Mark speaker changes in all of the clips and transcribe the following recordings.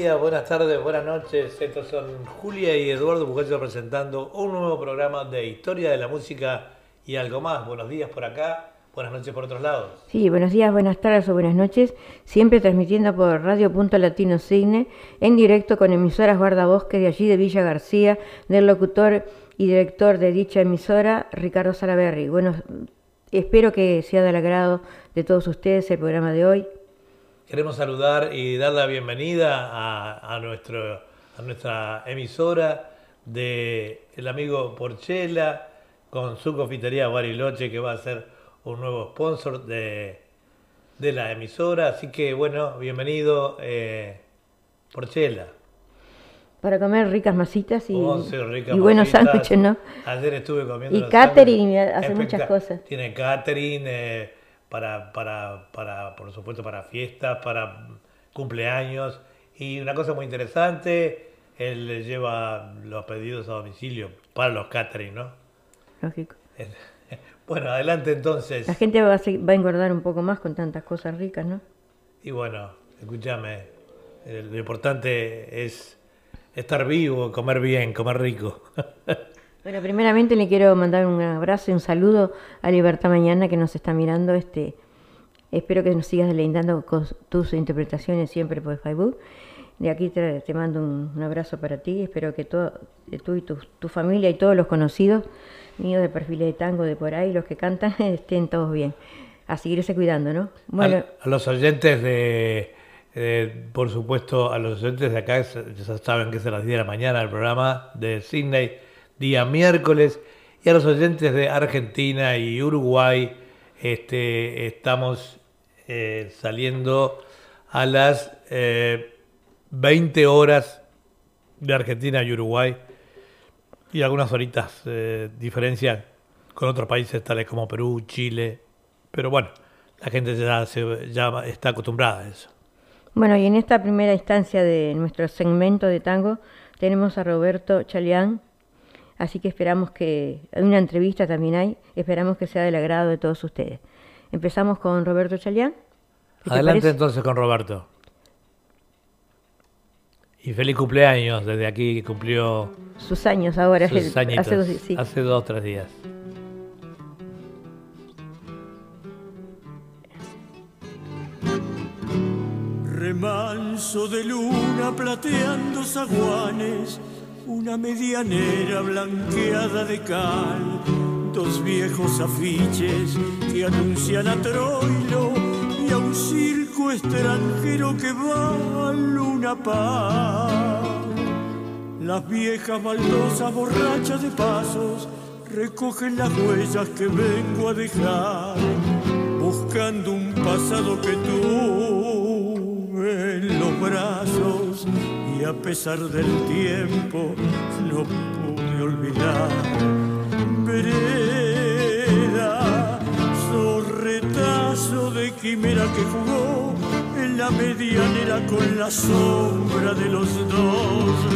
Speaker 1: Días, buenas tardes, buenas noches. Estos son Julia y Eduardo Bucallo presentando un nuevo programa de historia de la música y algo más. Buenos días por acá, buenas noches por otros lados.
Speaker 2: Sí, buenos días, buenas tardes o buenas noches. Siempre transmitiendo por Radio Punto Latino Cine en directo con emisoras Guardabosque de allí de Villa García, del locutor y director de dicha emisora, Ricardo Salaberry. Bueno, espero que sea del agrado de todos ustedes el programa de hoy.
Speaker 1: Queremos saludar y dar la bienvenida a, nuestro, a nuestra emisora de el amigo Porchela con su confitería Bariloche que va a ser un nuevo sponsor de, de la emisora. Así que bueno, bienvenido eh, Porchela.
Speaker 2: Para comer ricas masitas y,
Speaker 1: ricas
Speaker 2: y buenos sándwiches, ¿no?
Speaker 1: Ayer estuve comiendo.
Speaker 2: Y catering, hace muchas cosas.
Speaker 1: Tiene catering eh, para, para, para, por supuesto, para fiestas, para cumpleaños. Y una cosa muy interesante, él le lleva los pedidos a domicilio para los catering, ¿no?
Speaker 2: Lógico.
Speaker 1: Bueno, adelante entonces.
Speaker 2: La gente va a, va a engordar un poco más con tantas cosas ricas, ¿no?
Speaker 1: Y bueno, escúchame, eh, lo importante es estar vivo, comer bien, comer rico.
Speaker 2: Bueno, primeramente le quiero mandar un abrazo y un saludo a Libertad Mañana que nos está mirando. Este, espero que nos sigas deleitando con tus interpretaciones siempre por Facebook. De aquí te, te mando un, un abrazo para ti. Espero que todo, tú y tu, tu familia y todos los conocidos míos de perfiles de tango de por ahí, los que cantan, estén todos bien. A seguirse cuidando, ¿no? Bueno,
Speaker 1: A, a los oyentes de, eh, por supuesto, a los oyentes de acá, ya saben que es a las 10 de la mañana el programa de Sydney, día miércoles, y a los oyentes de Argentina y Uruguay, este, estamos eh, saliendo a las eh, 20 horas de Argentina y Uruguay, y algunas horitas eh, diferencia con otros países tales como Perú, Chile, pero bueno, la gente ya, se, ya está acostumbrada a eso.
Speaker 2: Bueno, y en esta primera instancia de nuestro segmento de tango tenemos a Roberto Chalián, así que esperamos que, hay una entrevista también hay, esperamos que sea del agrado de todos ustedes. Empezamos con Roberto Chalián. ¿Qué te
Speaker 1: Adelante entonces con Roberto. Y feliz cumpleaños desde aquí que cumplió
Speaker 2: Sus años ahora,
Speaker 1: sus
Speaker 2: el-
Speaker 1: añitos,
Speaker 2: hace dos, sí.
Speaker 1: hace dos o tres días.
Speaker 3: Remanso de luna plateando zaguanes, una medianera blanqueada de cal, dos viejos afiches que anuncian a Troilo y a un circo extranjero que va a Luna Par. Las viejas baldosas borrachas de pasos recogen las huellas que vengo a dejar, buscando un pasado que tuve en los brazos a pesar del tiempo no pude olvidar. Vereda, sorretazo de quimera que jugó en la medianera con la sombra de los dos.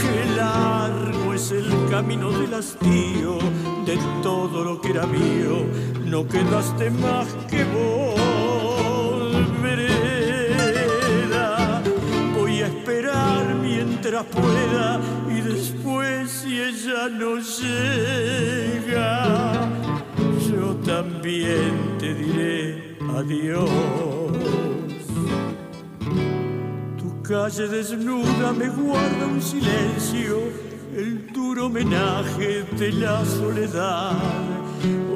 Speaker 3: Qué largo es el camino del hastío de todo lo que era mío. No quedaste más que vos. Pueda y después si ella no llega, yo también te diré adiós. Tu calle desnuda me guarda un silencio, el duro homenaje de la soledad.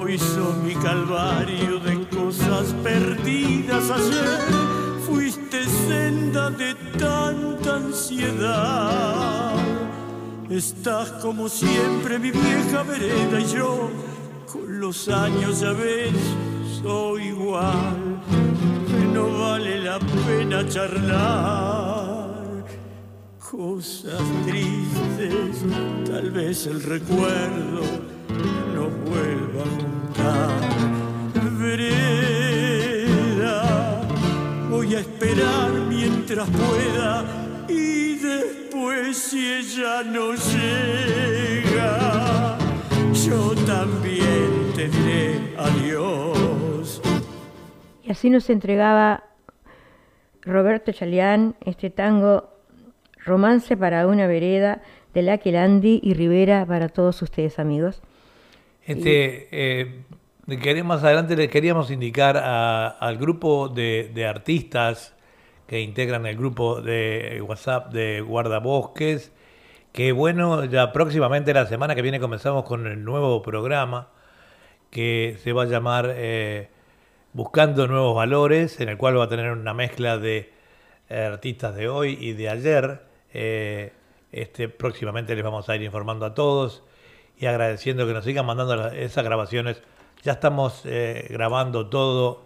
Speaker 3: Hoy son mi calvario de cosas perdidas ayer. Fuiste senda de tanta ansiedad. Estás como siempre mi vieja vereda y yo con los años ya ves soy igual. No vale la pena charlar cosas tristes. Tal vez el recuerdo no vuelva a juntar vereda voy a esperar mientras pueda y después si ella no llega yo también te diré adiós.
Speaker 2: Y así nos entregaba Roberto Chalián este tango Romance para una vereda de la Quelandi y Rivera para todos ustedes amigos.
Speaker 1: Este, eh, más adelante les queríamos indicar al grupo de, artistas que integran el grupo de WhatsApp de Guardabosques, que bueno, ya próximamente la semana que viene comenzamos con el nuevo programa que se va a llamar eh, Buscando Nuevos Valores, en el cual va a tener una mezcla de artistas de hoy y de ayer. Eh, este, próximamente les vamos a ir informando a todos y agradeciendo que nos sigan mandando esas grabaciones. Ya estamos grabando todo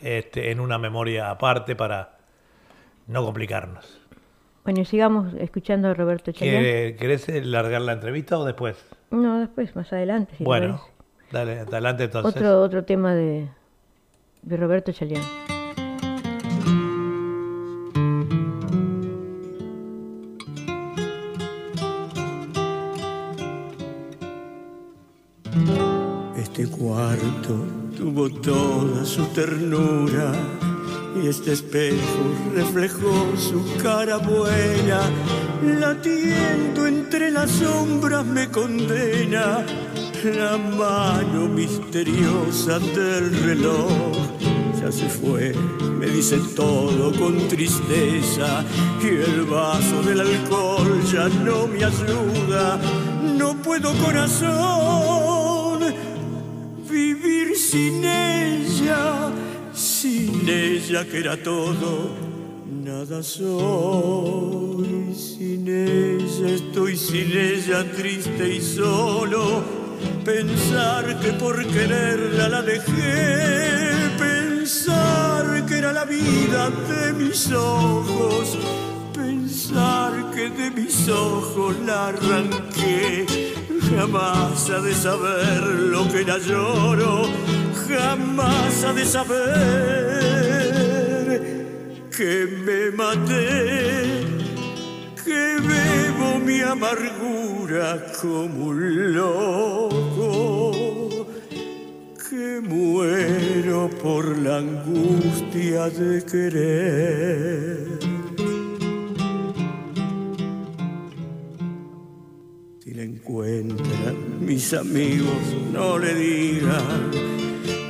Speaker 1: este, en una memoria aparte para no complicarnos.
Speaker 2: Bueno, y sigamos escuchando a Roberto
Speaker 1: Chayán. ¿Querés largar la entrevista o después?
Speaker 2: No, después, más adelante.
Speaker 1: bueno, dale, adelante entonces.
Speaker 2: Otro, otro tema de, de Roberto Chalián.
Speaker 3: Tuvo toda su ternura y este espejo reflejó su cara buena, latiendo entre las sombras me condena la mano misteriosa del reloj. Ya se fue, me dice todo con tristeza y el vaso del alcohol ya no me ayuda. No puedo corazón vivir sin ella sin ella que era todo, nada soy. Sin ella estoy, sin ella triste y solo. Pensar que por quererla la dejé, pensar que era la vida de mis ojos, pensar que de mis ojos la arranqué. Jamás ha de saber lo que la lloro jamás ha de saber que me maté, que bebo mi amargura como un loco, que muero por la angustia de querer. Si la encuentran mis amigos, no le digan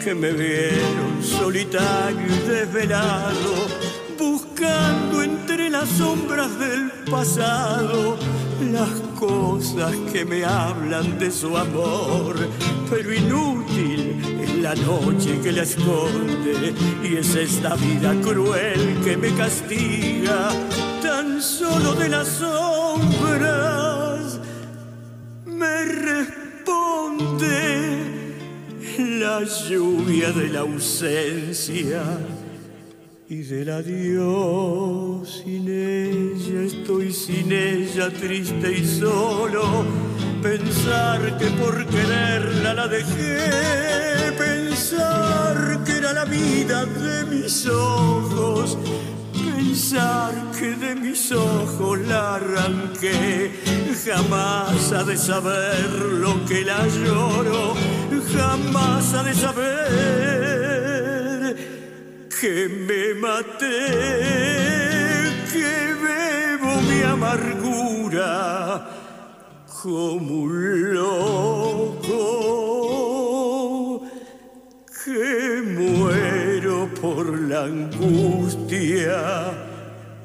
Speaker 3: que me vieron solitario y desvelado, buscando entre las sombras del pasado las cosas que me hablan de su amor, pero inútil es la noche que la esconde y es esta vida cruel que me castiga, tan solo de las sombras me responde la lluvia de la ausencia y del adiós. Sin ella estoy sin ella triste y solo. Pensar que por quererla la dejé, pensar que era la vida de mis ojos pensar que de mis ojos la arranqué. Jamás ha de saber lo que la lloro, jamás ha de saber que me maté, que bebo mi amargura como un loco, por la angustia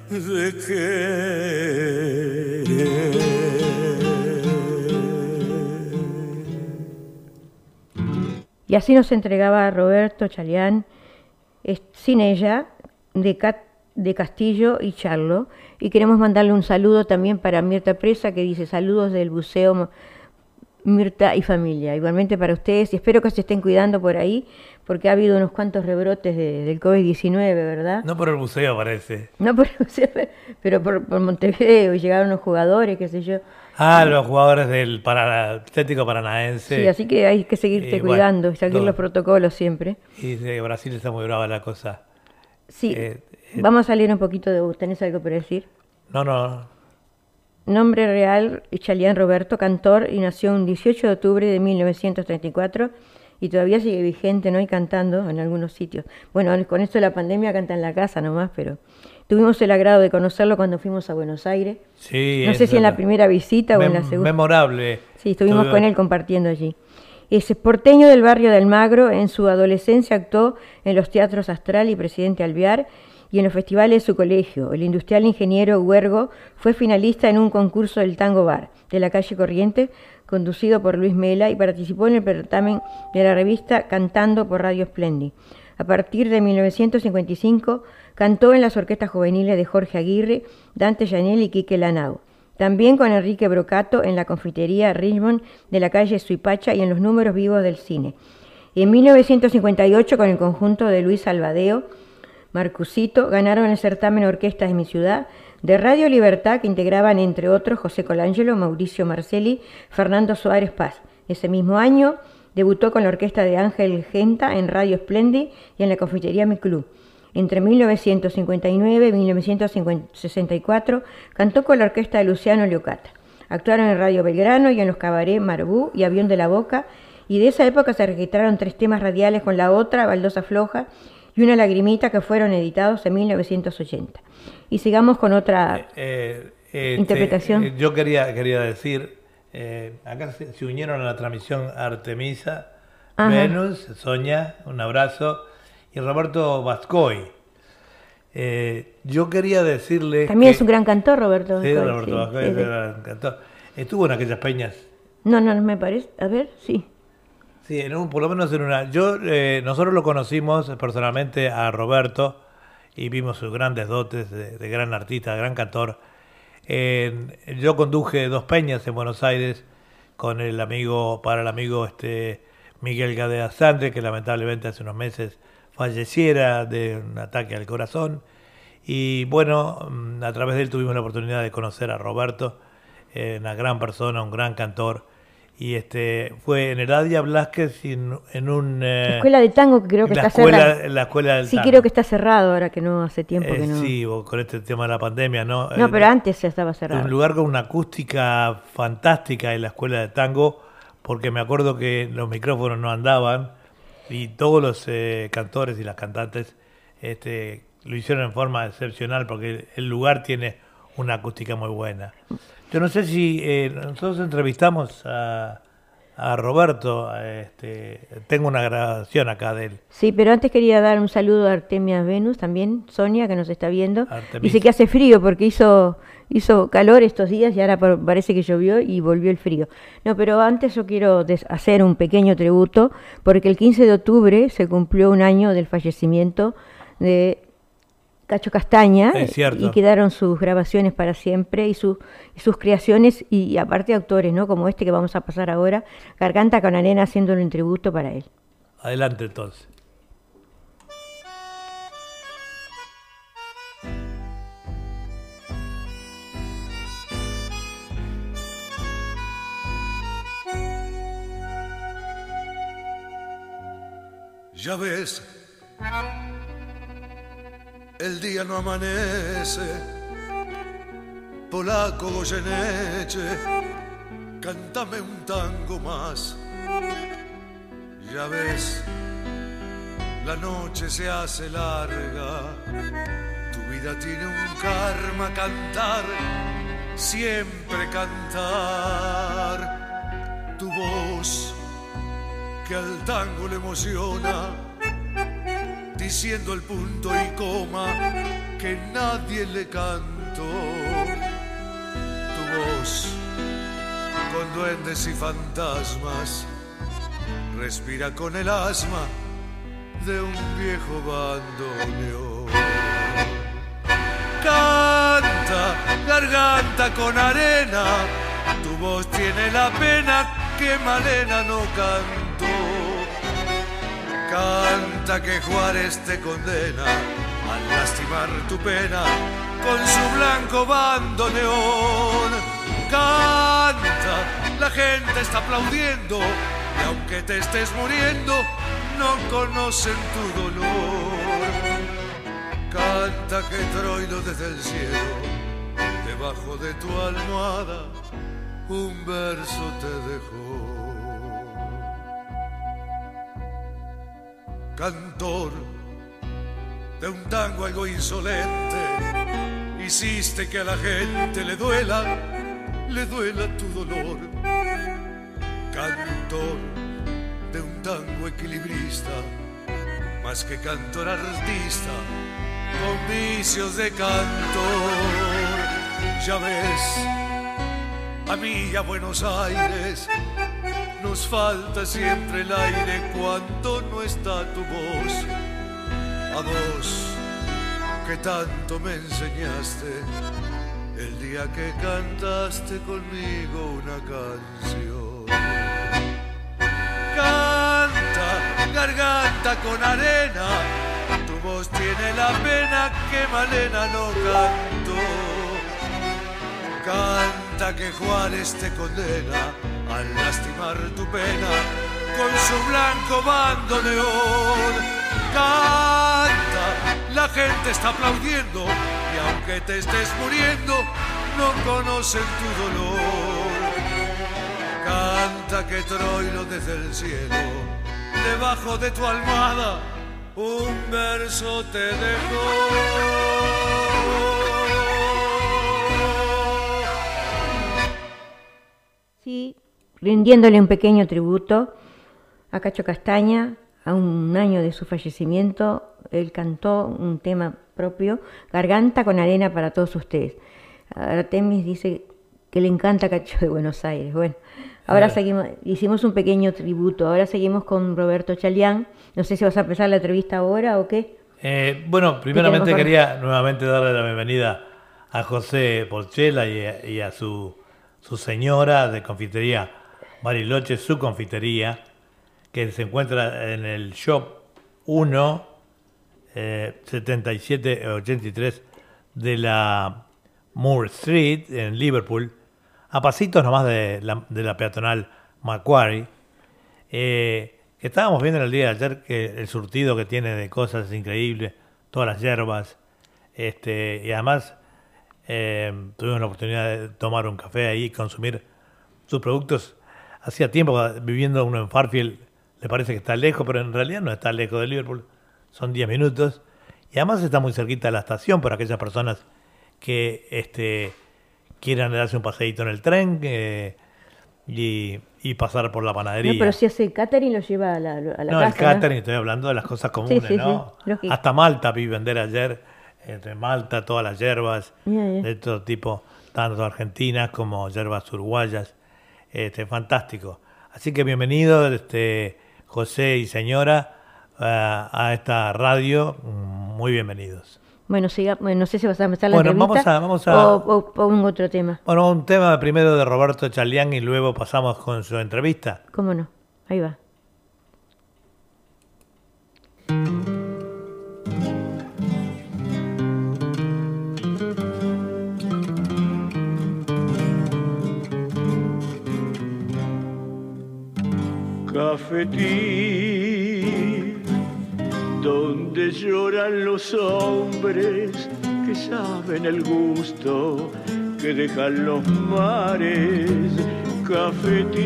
Speaker 3: de.
Speaker 2: Y así nos entregaba Roberto Chalián, sin ella, de, de Castillo y Charlo. Y queremos mandarle un saludo también para Mirta Presa, que dice saludos del buceo Mirta y familia. Igualmente para ustedes, y espero que se estén cuidando por ahí, porque ha habido unos cuantos rebrotes del COVID-19, ¿verdad?
Speaker 1: No por el buceo, parece.
Speaker 2: No por el buceo, pero por, por Montevideo, y llegaron los jugadores, qué sé yo.
Speaker 1: Ah, los jugadores del Atlético Paranaense.
Speaker 2: Sí, así que hay que seguirte cuidando y seguir los protocolos siempre.
Speaker 1: Y de Brasil está muy brava la cosa.
Speaker 2: Sí, eh, eh, vamos a salir un poquito de... ¿Tenés algo por decir?
Speaker 1: No, no.
Speaker 2: Nombre real, Chalián Roberto, cantor, y nació un 18 de octubre de 1934 y todavía sigue vigente, ¿no? Y cantando en algunos sitios. Bueno, con esto de la pandemia canta en la casa nomás, pero Tuvimos el agrado de conocerlo cuando fuimos a Buenos Aires.
Speaker 1: Sí,
Speaker 2: no sé si en la primera visita o en la segunda.
Speaker 1: Memorable.
Speaker 2: Sí, estuvimos con él compartiendo allí. Es porteño del barrio de Almagro. En su adolescencia actuó en los teatros Astral y Presidente Alvear y en los festivales de su colegio. El industrial ingeniero Huergo fue finalista en un concurso del Tango Bar de la calle Corriente, conducido por Luis Mela, y participó en el certamen de la revista Cantando por Radio Splendid. A partir de 1955 cantó en las orquestas juveniles de Jorge Aguirre, Dante Janel y Quique Lanao. También con Enrique Brocato en la confitería Richmond de la calle Suipacha y en los números vivos del cine. En 1958, con el conjunto de Luis Albadeo, Marcusito ganaron el certamen Orquestas de mi ciudad de Radio Libertad que integraban entre otros José Colangelo, Mauricio Marcelli, Fernando Suárez Paz. Ese mismo año debutó con la orquesta de Ángel Genta en Radio Splendid y en la confitería Mi Club. Entre 1959 y 1964 cantó con la orquesta de Luciano Leocata. Actuaron en Radio Belgrano y en los cabarets Marbú y Avión de la Boca, y de esa época se registraron tres temas radiales con la otra, Baldosa Floja, y una lagrimita que fueron editados en 1980. Y sigamos con otra eh, eh, este, interpretación.
Speaker 1: Eh, yo quería, quería decir, acá se, unieron a la transmisión Artemisa, Venus, Soña, un abrazo, y Roberto Vascoy. yo quería decirle...
Speaker 2: También es un gran cantor, Roberto.
Speaker 1: Sí, Roberto Vascoy es un gran cantor. Estuvo en aquellas peñas.
Speaker 2: No, no, me parece. A ver, sí.
Speaker 1: Sí, en por lo menos en una. Yo, eh, nosotros lo conocimos personalmente a Roberto y vimos sus grandes dotes de, gran artista, gran cantor. yo conduje dos peñas en Buenos Aires con el amigo, para el amigo este Miguel Gadea Sandre, que lamentablemente hace unos meses falleciera de un ataque al corazón. Y bueno, mm, a través de él tuvimos la oportunidad de conocer a Roberto, eh, una gran persona, un gran cantor y este fue en Eladia Blasquez en, en un
Speaker 2: eh, escuela de tango que creo que está
Speaker 1: cerrado la escuela del
Speaker 2: sí creo que está cerrado ahora que no hace tiempo que eh, no.
Speaker 1: sí con este tema de la pandemia no
Speaker 2: no pero antes ya estaba cerrado.
Speaker 1: un lugar con una acústica fantástica en la escuela de tango porque me acuerdo que los micrófonos no andaban y todos los eh, cantores y las cantantes este lo hicieron en forma excepcional porque el lugar tiene una acústica muy buena yo no sé si eh, nosotros entrevistamos a, Roberto, este, tengo una grabación acá de él.
Speaker 2: Sí, pero antes quería dar un saludo a Artemia Venus también, Sonia, que nos está viendo. Dice que hace frío porque hizo, hizo calor estos días y ahora parece que llovió y volvió el frío. No, pero antes yo quiero hacer un pequeño tributo porque el 15 de octubre se cumplió un año del fallecimiento de Cacho Castaña y quedaron sus grabaciones para siempre y, sus creaciones y, aparte autores, ¿no? Como este que vamos a pasar ahora, Garganta con Arena haciéndole un tributo para él.
Speaker 1: Adelante entonces.
Speaker 4: Ya ves el día no amanece. Polaco Goyeneche, cántame un tango más. Ya ves, la noche se hace larga, tu vida tiene un karma cantar, siempre cantar. Tu voz que al tango le emociona diciendo el punto y coma que nadie le cantó. Tu voz con duendes y fantasmas respira con el asma de un viejo bandoneón. Canta, garganta con arena, tu voz tiene la pena que Malena no cantó. Canta que Juárez te condena al lastimar tu pena con su blanco bandoneón. Canta, la gente está aplaudiendo y aunque te estés muriendo, no conocen tu dolor. Canta que Troilo desde el cielo, debajo de tu almohada, un verso te dejó. Cantor de un tango algo insolente, hiciste que a la gente le duela, le duela tu dolor. Cantor de un tango equilibrista, más que cantor artista, con vicios de cantor. Ya ves, a mí a Buenos Aires nos falta siempre el aire cuando no está tu voz. A vos que tanto me enseñaste el día que cantaste conmigo una canción. Canta, garganta con arena, tu voz tiene la pena que Malena no cantó. Canta que Juárez te condena al lastimar tu pena con su blanco bandoneón. Canta, la gente está aplaudiendo y aunque te estés muriendo, no conocen tu dolor. Canta que Troilo desde el cielo, debajo de tu almohada, un verso te dejó.
Speaker 2: Sí, rindiéndole un pequeño tributo a Cacho Castaña, a un año de su fallecimiento, él cantó un tema propio, Garganta con arena para todos ustedes. Artemis dice que le encanta Cacho de Buenos Aires. Bueno, ahora seguimos, hicimos un pequeño tributo, ahora seguimos con Roberto Chalián. No sé si vas a empezar la entrevista ahora o qué.
Speaker 1: Eh, bueno, primeramente quería nuevamente darle la bienvenida a José Porchela y a, y a su, su señora de confitería Bariloche, su confitería, que se encuentra en el shop 1 eh, 7783 de la Moore Street en Liverpool, a pasitos nomás de la, de la peatonal Macquarie. Eh, estábamos viendo en el día de ayer que el surtido que tiene de cosas es increíble, todas las hierbas, este, y además eh, tuvimos la oportunidad de tomar un café ahí y consumir sus productos. Hacía tiempo viviendo uno en Farfield, le parece que está lejos, pero en realidad no está lejos de Liverpool, son 10 minutos, y además está muy cerquita de la estación por aquellas personas que este, quieran darse un paseíto en el tren eh, y, y pasar por la panadería.
Speaker 2: No, pero si hace catering lo lleva a la, a la
Speaker 1: No,
Speaker 2: casa.
Speaker 1: el catering, estoy hablando de las cosas comunes,
Speaker 2: sí,
Speaker 1: ¿no?
Speaker 2: sí.
Speaker 1: Hasta Malta vi vender ayer, entre Malta, todas las hierbas de todo tipo, tanto argentinas como hierbas uruguayas. Este, fantástico. Así que bienvenido, este, José y señora, a, a esta radio. Muy bienvenidos.
Speaker 2: Bueno, siga, bueno, no sé si vas a empezar la
Speaker 1: Bueno,
Speaker 2: entrevista
Speaker 1: vamos a- vamos a-
Speaker 2: o, o pongo otro tema.
Speaker 1: Bueno, un tema primero de Roberto Chalián y luego pasamos con su entrevista.
Speaker 2: ¿Cómo no? Ahí va.
Speaker 3: Cafetín, donde lloran los hombres que saben el gusto que dejan los mares. Cafetín,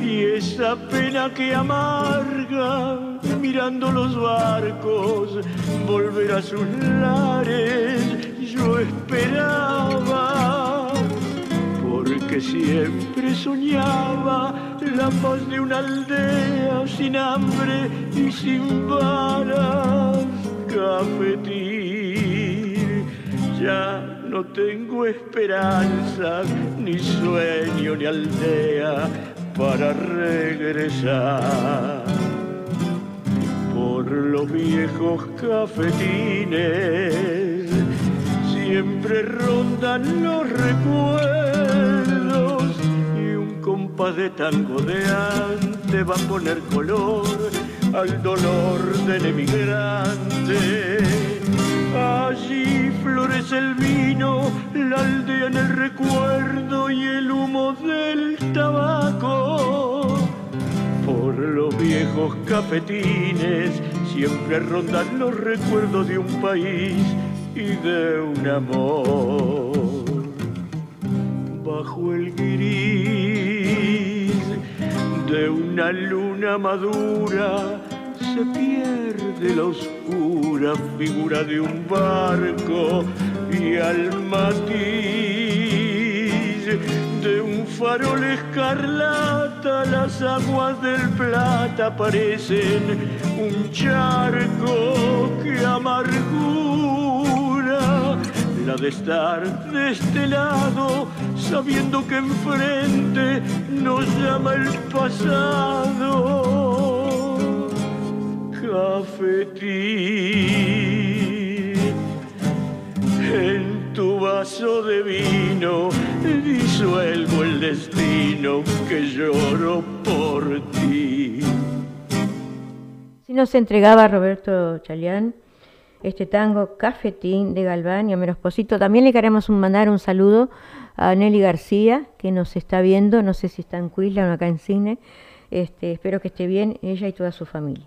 Speaker 3: y esa pena que amarga mirando los barcos volver a sus lares. Yo esperaba porque siempre soñaba la paz de una aldea sin hambre y sin balas. Cafetín, ya no tengo esperanzas, ni sueño, ni aldea para regresar por los viejos cafetines siempre rondan los recuerdos de tango de antes va a poner color al dolor del emigrante. Allí florece el vino, la aldea en el recuerdo y el humo del tabaco por los viejos cafetines siempre rondan los recuerdos de un país y de un amor. Bajo el gris de una luna madura se pierde la
Speaker 5: oscura figura de un barco y al matiz de un farol escarlata las aguas del plata parecen un charco que amargura de estar de este lado sabiendo que enfrente nos llama el pasado cafetín. En tu vaso de vino disuelvo el destino que lloro por ti.
Speaker 2: Si nos entregaba Roberto Chalián este tango Cafetín de Galván y a Merosposito. También le queremos mandar un saludo a Nelly García, que nos está viendo, no sé si está en Cuisla o acá en Cine. Este, espero que esté bien ella y toda su familia.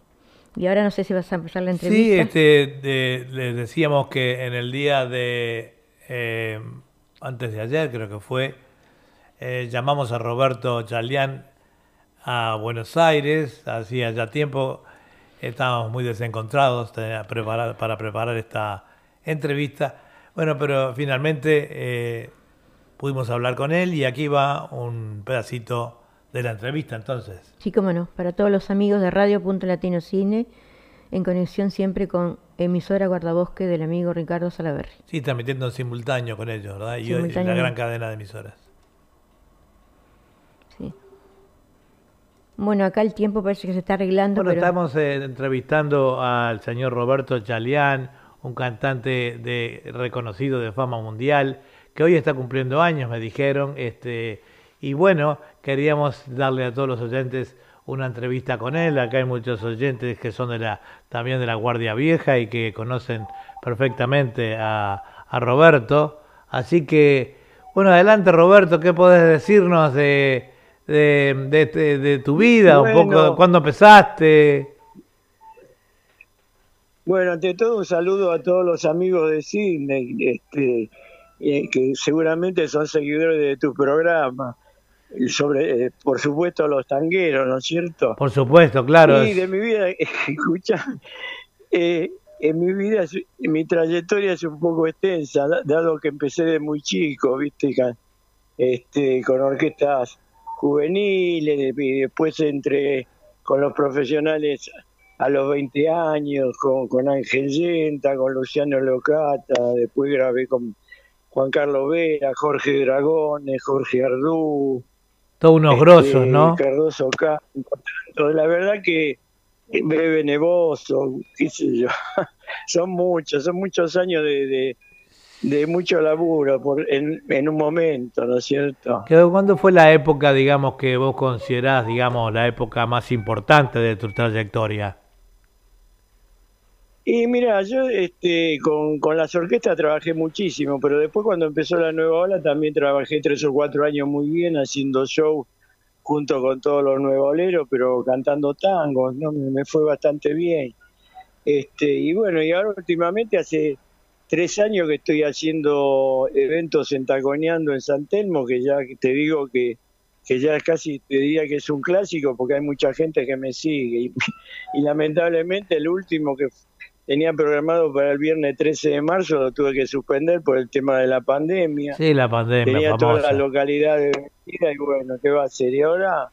Speaker 2: Y ahora no sé si vas a empezar la entrevista.
Speaker 1: Sí, este, les decíamos que en el día de, eh, antes de ayer creo que fue, eh, llamamos a Roberto Chalián a Buenos Aires, hacía ya tiempo, estábamos muy desencontrados para preparar esta entrevista. Bueno, pero finalmente eh, pudimos hablar con él y aquí va un pedacito de la entrevista entonces.
Speaker 2: Sí, cómo no, para todos los amigos de Radio Punto Latino Cine, en conexión siempre con emisora Guardabosque del amigo Ricardo Salaverri.
Speaker 1: Sí, transmitiendo en simultáneo con ellos, ¿verdad? Y la gran cadena de emisoras.
Speaker 2: Sí. Bueno, acá el tiempo parece que se está arreglando.
Speaker 1: Bueno, estamos eh, entrevistando al señor Roberto Chalián, un cantante de reconocido de fama mundial, que hoy está cumpliendo años, me dijeron, este y bueno, queríamos darle a todos los oyentes una entrevista con él. Acá hay muchos oyentes que son de la, también de la Guardia Vieja y que conocen perfectamente a, Roberto. Así que, bueno, adelante Roberto, ¿qué podés decirnos de, de, tu vida? un poco, ¿Cuándo empezaste?
Speaker 5: Bueno, ante todo un saludo a todos los amigos de Sydney, este, eh, que seguramente son seguidores de tu programa sobre, eh, por supuesto, los tangueros, ¿no es cierto?
Speaker 1: Por supuesto, claro.
Speaker 5: Y de mi vida, escucha, eh, en mi vida, en mi trayectoria es un poco extensa, dado que empecé de muy chico, ¿viste? Este, con orquestas juveniles, y después entré con los profesionales a los 20 años, con, con Ángel Yenta, con Luciano Locata, después grabé con Juan Carlos Vera, Jorge Dragones, Jorge Ardú,
Speaker 1: todos unos grosos, ¿no?
Speaker 5: Cardoso La verdad que Bebe Nevoso, qué sé yo. son muchos, son muchos años de, de, mucho laburo por, en, en, un momento, ¿no es cierto?
Speaker 1: ¿Cuándo fue la época, digamos, que vos considerás, digamos, la época más importante de tu trayectoria?
Speaker 5: Y mira, yo este, con, con las orquestas trabajé muchísimo, pero después cuando empezó la nueva ola también trabajé tres o cuatro años muy bien haciendo show junto con todos los nuevoleros, pero cantando tangos, ¿no? Me, fue bastante bien. Este, y bueno, y ahora últimamente hace tres años que estoy haciendo eventos en Taconeando en San Telmo, que ya te digo que, que ya casi te diría que es un clásico porque hay mucha gente que me sigue. Y, y lamentablemente el último que tenía programado para el viernes 13 de marzo, lo tuve que suspender por el tema de la pandemia.
Speaker 1: Sí, la pandemia.
Speaker 5: Tenía todas las localidades y bueno, ¿qué va a hacer? Y ahora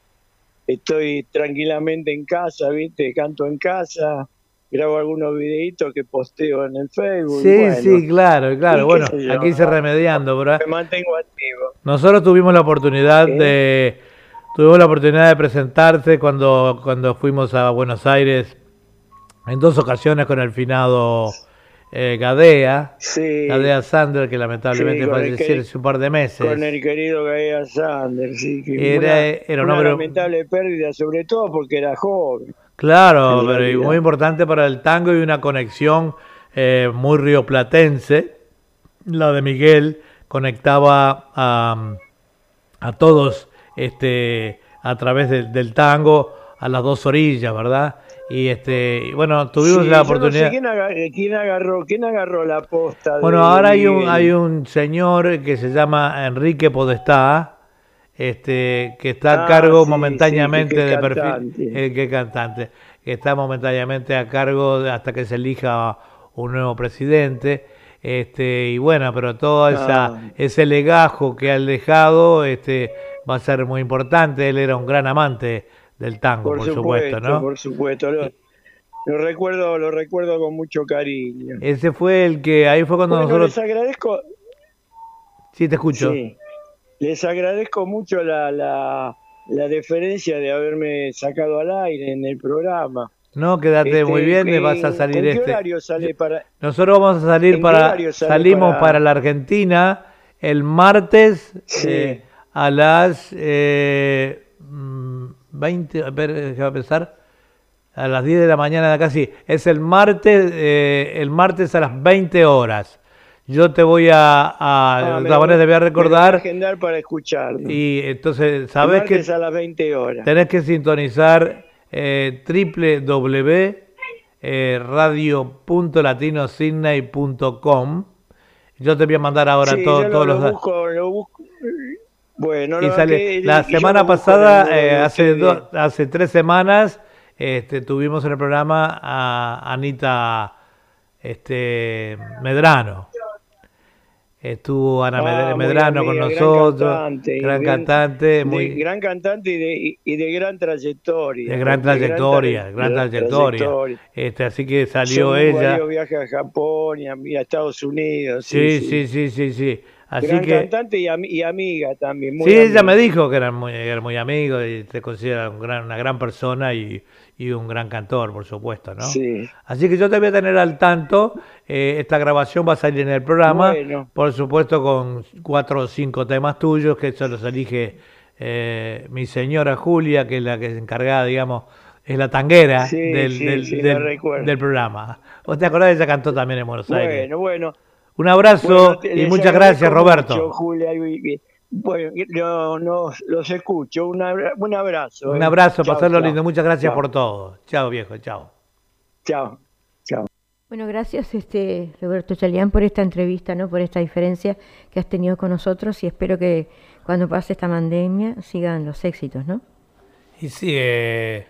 Speaker 5: estoy tranquilamente en casa, ¿viste? Canto en casa, grabo algunos videitos que posteo en el Facebook.
Speaker 1: Sí, sí, claro, claro. Bueno, aquí se remediando,
Speaker 5: Me mantengo activo.
Speaker 1: Nosotros tuvimos la oportunidad de tuvimos la oportunidad de presentarte cuando cuando fuimos a Buenos Aires en dos ocasiones con el finado eh, Gadea, Gadea Sander, que lamentablemente falleció hace un par de meses.
Speaker 5: Con el querido Gadea Sander, sí.
Speaker 1: Que era, era
Speaker 5: una lamentable pérdida, sobre todo porque era joven.
Speaker 1: Claro, pero muy importante para el tango y una conexión eh, muy rioplatense. La de Miguel conectaba a, a todos este, a través del tango a las dos orillas, ¿verdad? Y este, bueno, tuvimos la oportunidad.
Speaker 5: quién, agarró, quién agarró la posta.
Speaker 1: Bueno, ahora hay un, hay un señor que se llama Enrique Podestá, este, que está a ah, cargo momentáneamente de perfil, el que cantante. que está momentáneamente a cargo hasta que se elija un nuevo presidente. Este, y bueno, pero todo esa,
Speaker 5: Ah.
Speaker 1: ese legajo que ha dejado este, va a ser muy importante. Él era un gran amante del tango, por,
Speaker 5: Por,
Speaker 1: supuesto,
Speaker 5: supuesto,
Speaker 1: ¿no?
Speaker 5: por supuesto. Lo, lo recuerdo, lo recuerdo con mucho cariño.
Speaker 1: Ese fue el que, ahí fue cuando
Speaker 5: Bueno,
Speaker 1: nosotros...
Speaker 5: les agradezco,
Speaker 1: Sí, te escucho.
Speaker 5: sí, les agradezco mucho la, la, la deferencia de haberme sacado al aire en el programa.
Speaker 1: No, quédate
Speaker 5: Este,
Speaker 1: muy bien,
Speaker 5: ¿en-
Speaker 1: vas a salir
Speaker 5: ¿en qué
Speaker 1: este.
Speaker 5: horario sale para...?
Speaker 1: Nosotros vamos a salir
Speaker 5: ¿En qué
Speaker 1: para, salimos para...
Speaker 5: para-
Speaker 1: la Argentina el martes
Speaker 5: Sí.
Speaker 1: eh, a las eh, mm, 20, a ver, déjame pensar, a las 10 de la mañana de acá, sí, es el martes, eh, el martes a las 20 horas. Yo te voy a, a
Speaker 5: Ah,
Speaker 1: te voy a
Speaker 5: me
Speaker 1: recordar
Speaker 5: agendar para escucharlo.
Speaker 1: y entonces, ¿sabes que
Speaker 5: a las 20 horas.
Speaker 1: Tenés que sintonizar eh, www.radio.latinosidney.com. Yo te voy a mandar ahora
Speaker 5: Sí,
Speaker 1: todo-
Speaker 5: yo
Speaker 1: todos
Speaker 5: lo
Speaker 1: los datos.
Speaker 5: busco, lo busco. Bueno,
Speaker 1: Y
Speaker 5: no,
Speaker 1: sale,
Speaker 5: que-
Speaker 1: la
Speaker 5: y
Speaker 1: semana pasada, eh, hace,
Speaker 5: el-
Speaker 1: do- hace tres semanas, este, tuvimos en el programa a Anita este, Medrano. Estuvo Ana
Speaker 5: Ah,
Speaker 1: Medrano con
Speaker 5: amiga,
Speaker 1: nosotros, gran cantante, muy
Speaker 5: gran cantante y de, y de gran trayectoria.
Speaker 1: de gran trayectoria, gran trayectoria. Este, así que salió
Speaker 5: Son
Speaker 1: ella.
Speaker 5: viajes a Japón y a, y a Estados Unidos.
Speaker 1: Sí, sí, sí, sí, sí. Así
Speaker 5: gran
Speaker 1: que
Speaker 5: cantante y, ami- y amiga también. muy
Speaker 1: sí, ella me dijo que era muy, era muy amigo y te considera un gran- una gran persona y, y un gran cantor, por supuesto, ¿no?
Speaker 5: Sí.
Speaker 1: Así que yo te voy a tener al tanto. eh, esta grabación va a salir en el programa,
Speaker 5: Bueno.
Speaker 1: por supuesto con cuatro o cinco temas tuyos, que eso los elige eh, mi señora Julia, que es la que es encargada, digamos, es la tanguera
Speaker 5: Sí,
Speaker 1: del,
Speaker 5: sí,
Speaker 1: del-
Speaker 5: sí, la
Speaker 1: del-
Speaker 5: recuerdo.
Speaker 1: del programa. ¿Vos te acordás? Ella cantó también en Buenos Aires.
Speaker 5: Bueno, bueno.
Speaker 1: Un abrazo
Speaker 5: Bueno, te-
Speaker 1: y muchas gracias, Roberto.
Speaker 5: mucho, Julia, y- y- bueno, no, no, los escucho. Un abra- un abrazo.
Speaker 1: Un
Speaker 5: eh.
Speaker 1: abrazo,
Speaker 5: Chao,
Speaker 1: pasarlo
Speaker 5: chao.
Speaker 1: lindo. Muchas gracias
Speaker 5: Chao.
Speaker 1: por todo. Chao, viejo, chao.
Speaker 5: Chao. Chao.
Speaker 2: Bueno, gracias este Roberto Chalián por esta entrevista, ¿no? Por esta diferencia que has tenido con nosotros y espero que cuando pase esta pandemia sigan los éxitos, ¿no?
Speaker 1: Y sí, eh,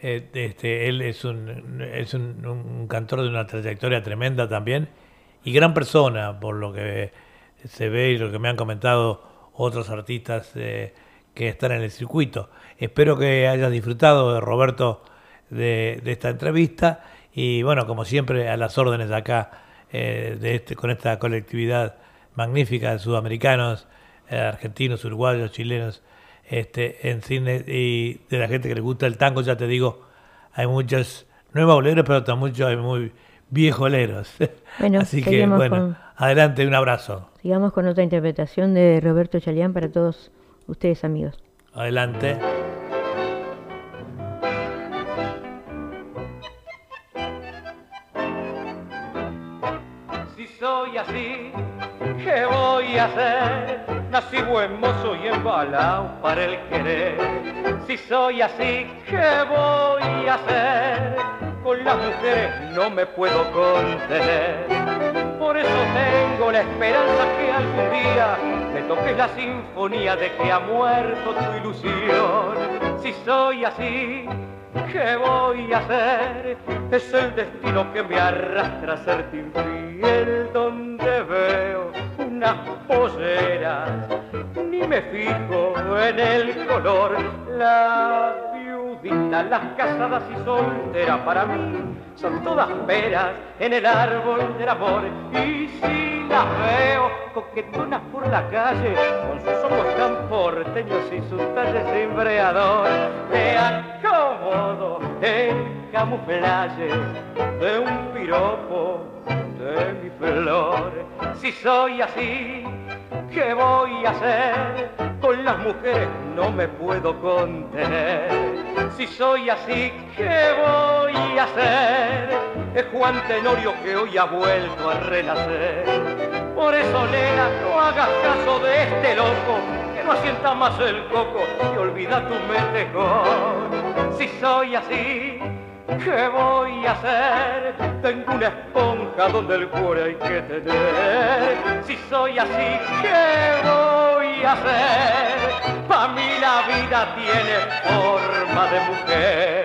Speaker 1: eh, este, él es, un, es un, un cantor de una trayectoria tremenda también y gran persona, por lo que se ve y lo que me han comentado otros artistas eh, que están en el circuito. Espero que hayas disfrutado, Roberto, de, de esta entrevista y bueno, como siempre, a las órdenes de acá, eh, de este, con esta colectividad magnífica de sudamericanos, eh, argentinos, uruguayos, chilenos, este, en cine y de la gente que le gusta el tango, ya te digo, hay muchos nuevos boleros, pero también muchos hay muy viejoleros.
Speaker 2: Bueno,
Speaker 1: Así que, bueno,
Speaker 2: con-
Speaker 1: adelante, un abrazo.
Speaker 2: Sigamos con otra interpretación de Roberto Chalián para todos ustedes amigos.
Speaker 1: Adelante.
Speaker 6: Si soy así, ¿qué voy a hacer? Nací buen mozo y embalado para el querer. Si soy así, ¿qué voy a hacer? Con las mujeres no me puedo contener. Por eso tengo la esperanza que algún día me toques la sinfonía de que ha muerto tu ilusión. Si soy así, ¿qué voy a hacer? Es el destino que me arrastra a serte infiel donde veo unas polleras. Ni me fijo en el color, la las casadas y solteras para mí son todas peras en el árbol del amor. Y si las veo coquetonas por la calle, con sus ojos tan porteños y sus talles de embreador, me acomodo el camuflaje de un piropo de mi flor. Si soy así, ¿qué voy a hacer? Con las mujeres no me puedo contener. Si soy así, ¿qué voy a hacer? Es Juan Tenorio que hoy ha vuelto a renacer. Por eso, nena, no hagas caso de este loco, que no asienta más el coco y olvida tu mejor. Si soy así, ¿Qué voy a hacer? Tengo una esponja donde el cuore hay que tener. Si soy así, ¿qué voy a hacer? Para mí la vida tiene forma de mujer.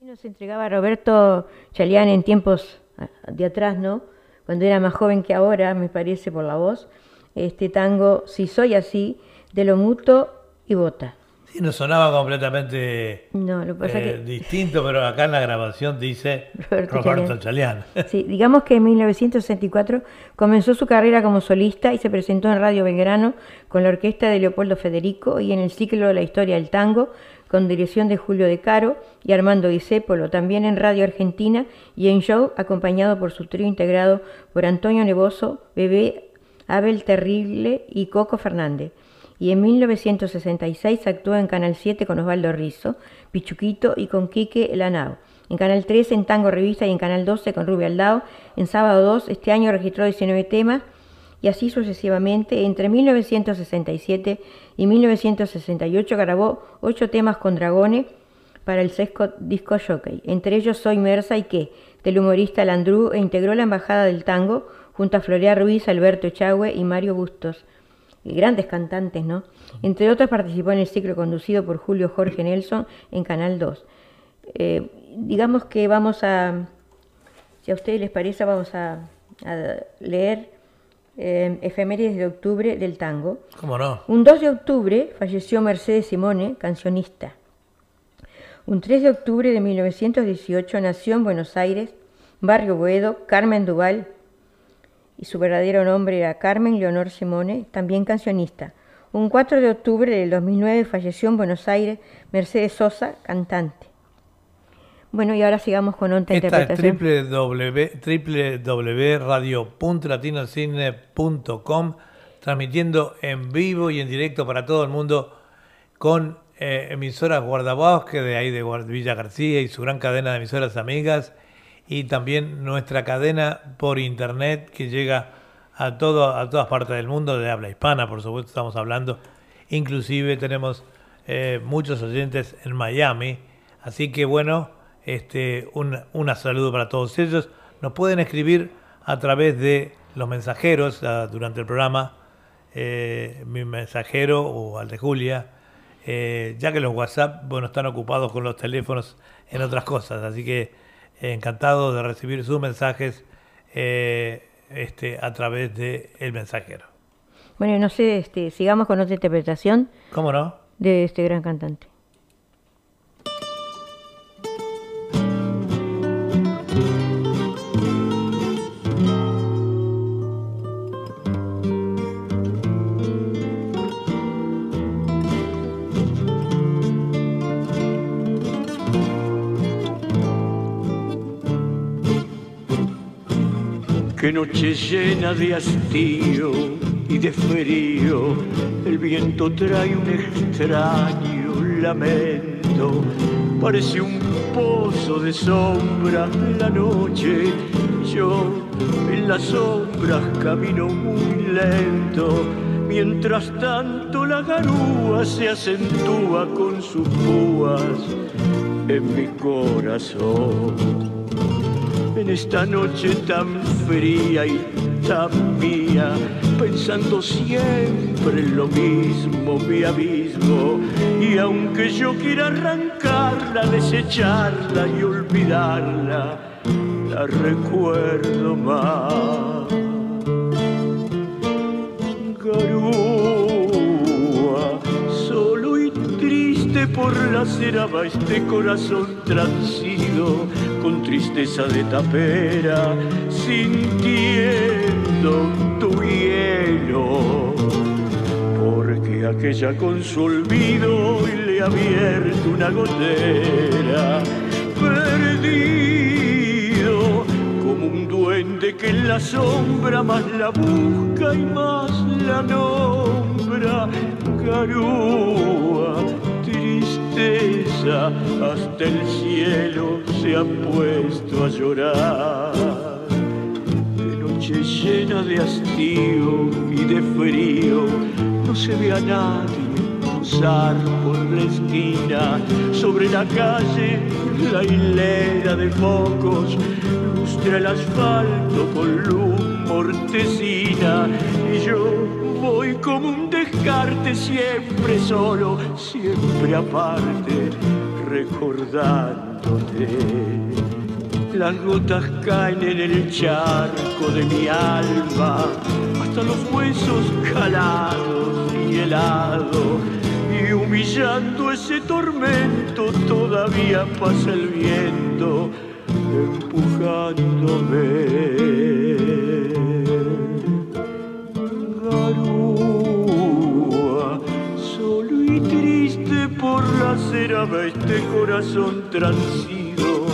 Speaker 2: nos entregaba Roberto Chalián en tiempos ah, de atrás, ¿no? Cuando era más joven que ahora, me parece por la voz, este tango Si soy así, de lo mutuo y bota.
Speaker 1: Sí, no sonaba completamente
Speaker 2: No, lo pasa
Speaker 1: eh,
Speaker 2: que-
Speaker 1: distinto, pero acá en la grabación dice
Speaker 2: Roberto
Speaker 1: Roberto Chalián.
Speaker 2: Sí, digamos que en 1964 comenzó su carrera como solista y se presentó en Radio Belgrano con la orquesta de Leopoldo Federico y en el ciclo de la historia del tango con dirección de Julio De Caro y Armando Discépolo, también en Radio Argentina y en show acompañado por su trío integrado por Antonio Nevoso, Bebé, Abel Terrible y Coco Fernández. Y en 1966 actuó en Canal 7 con Osvaldo Rizzo, Pichuquito y con Quique Lanao. En Canal 13 en Tango Revista y en Canal 12 con Rubio Aldao. En Sábado 2 este año registró 19 temas y así sucesivamente. Entre 1967 y 1968 grabó 8 temas con Dragones para el sexto disco Jockey. Entre ellos Soy Mersa y qué, del humorista Landru e integró la Embajada del Tango junto a Florea Ruiz, Alberto Echagüe y Mario Bustos grandes cantantes, ¿no? Entre otros participó en el ciclo conducido por Julio Jorge Nelson en Canal 2. Eh, digamos que vamos a, si a ustedes les parece, vamos a, a leer eh, efemérides de octubre del tango.
Speaker 1: ¿Cómo no?
Speaker 2: Un 2 de octubre falleció Mercedes Simone, cancionista. Un 3 de octubre de 1918 nació en Buenos Aires, Barrio Boedo, Carmen Duval, y su verdadero nombre era Carmen Leonor Simone, también cancionista. Un 4 de octubre del 2009 falleció en Buenos Aires Mercedes Sosa, cantante. Bueno, y ahora sigamos con otra
Speaker 1: Esta es
Speaker 2: interpretación.
Speaker 1: www.radio.latinocine.com transmitiendo en vivo y en directo para todo el mundo con eh, emisoras guardabosque de ahí de Villa García y su gran cadena de emisoras amigas y también nuestra cadena por internet que llega a todo a todas partes del mundo de habla hispana por supuesto estamos hablando. Inclusive tenemos eh, muchos oyentes en Miami. Así que bueno este un, un saludo para todos ellos. Nos pueden escribir a través de los mensajeros ah, durante el programa eh, mi mensajero o al de Julia. Eh, ya que los WhatsApp bueno están ocupados con los teléfonos en otras cosas. Así que encantado de recibir sus mensajes eh, este, a través de el mensajero
Speaker 2: Bueno, no sé, este, sigamos con otra interpretación
Speaker 1: ¿cómo no?
Speaker 2: de este gran cantante.
Speaker 3: Qué noche llena de hastío y de frío, el viento trae un extraño lamento. Parece un pozo de sombra la noche. Yo en las sombras camino muy lento. Mientras tanto la garúa se acentúa con sus púas en mi corazón en esta noche tan fría y tan mía, pensando siempre en lo mismo, mi abismo. Y aunque yo quiera arrancarla, desecharla y olvidarla, la recuerdo más. Garúa, por la cera va este corazón transido con tristeza de tapera, sintiendo tu hielo. Porque aquella con su olvido le ha abierto una gotera, perdido como un duende que en la sombra más la busca y más la nombra. Garúa, hasta el cielo se ha puesto a llorar. De noche llena de hastío y de frío, no se ve a nadie cruzar por la esquina. Sobre la calle, la hilera de focos lustra el asfalto con luz mortecina. Y yo voy como un descarte, siempre solo, siempre aparte, recordando buscándote. Las gotas caen en el charco de mi alma, hasta los huesos calados y helados. Y humillando ese tormento todavía pasa el viento empujándome. Por la acera va este corazón transido,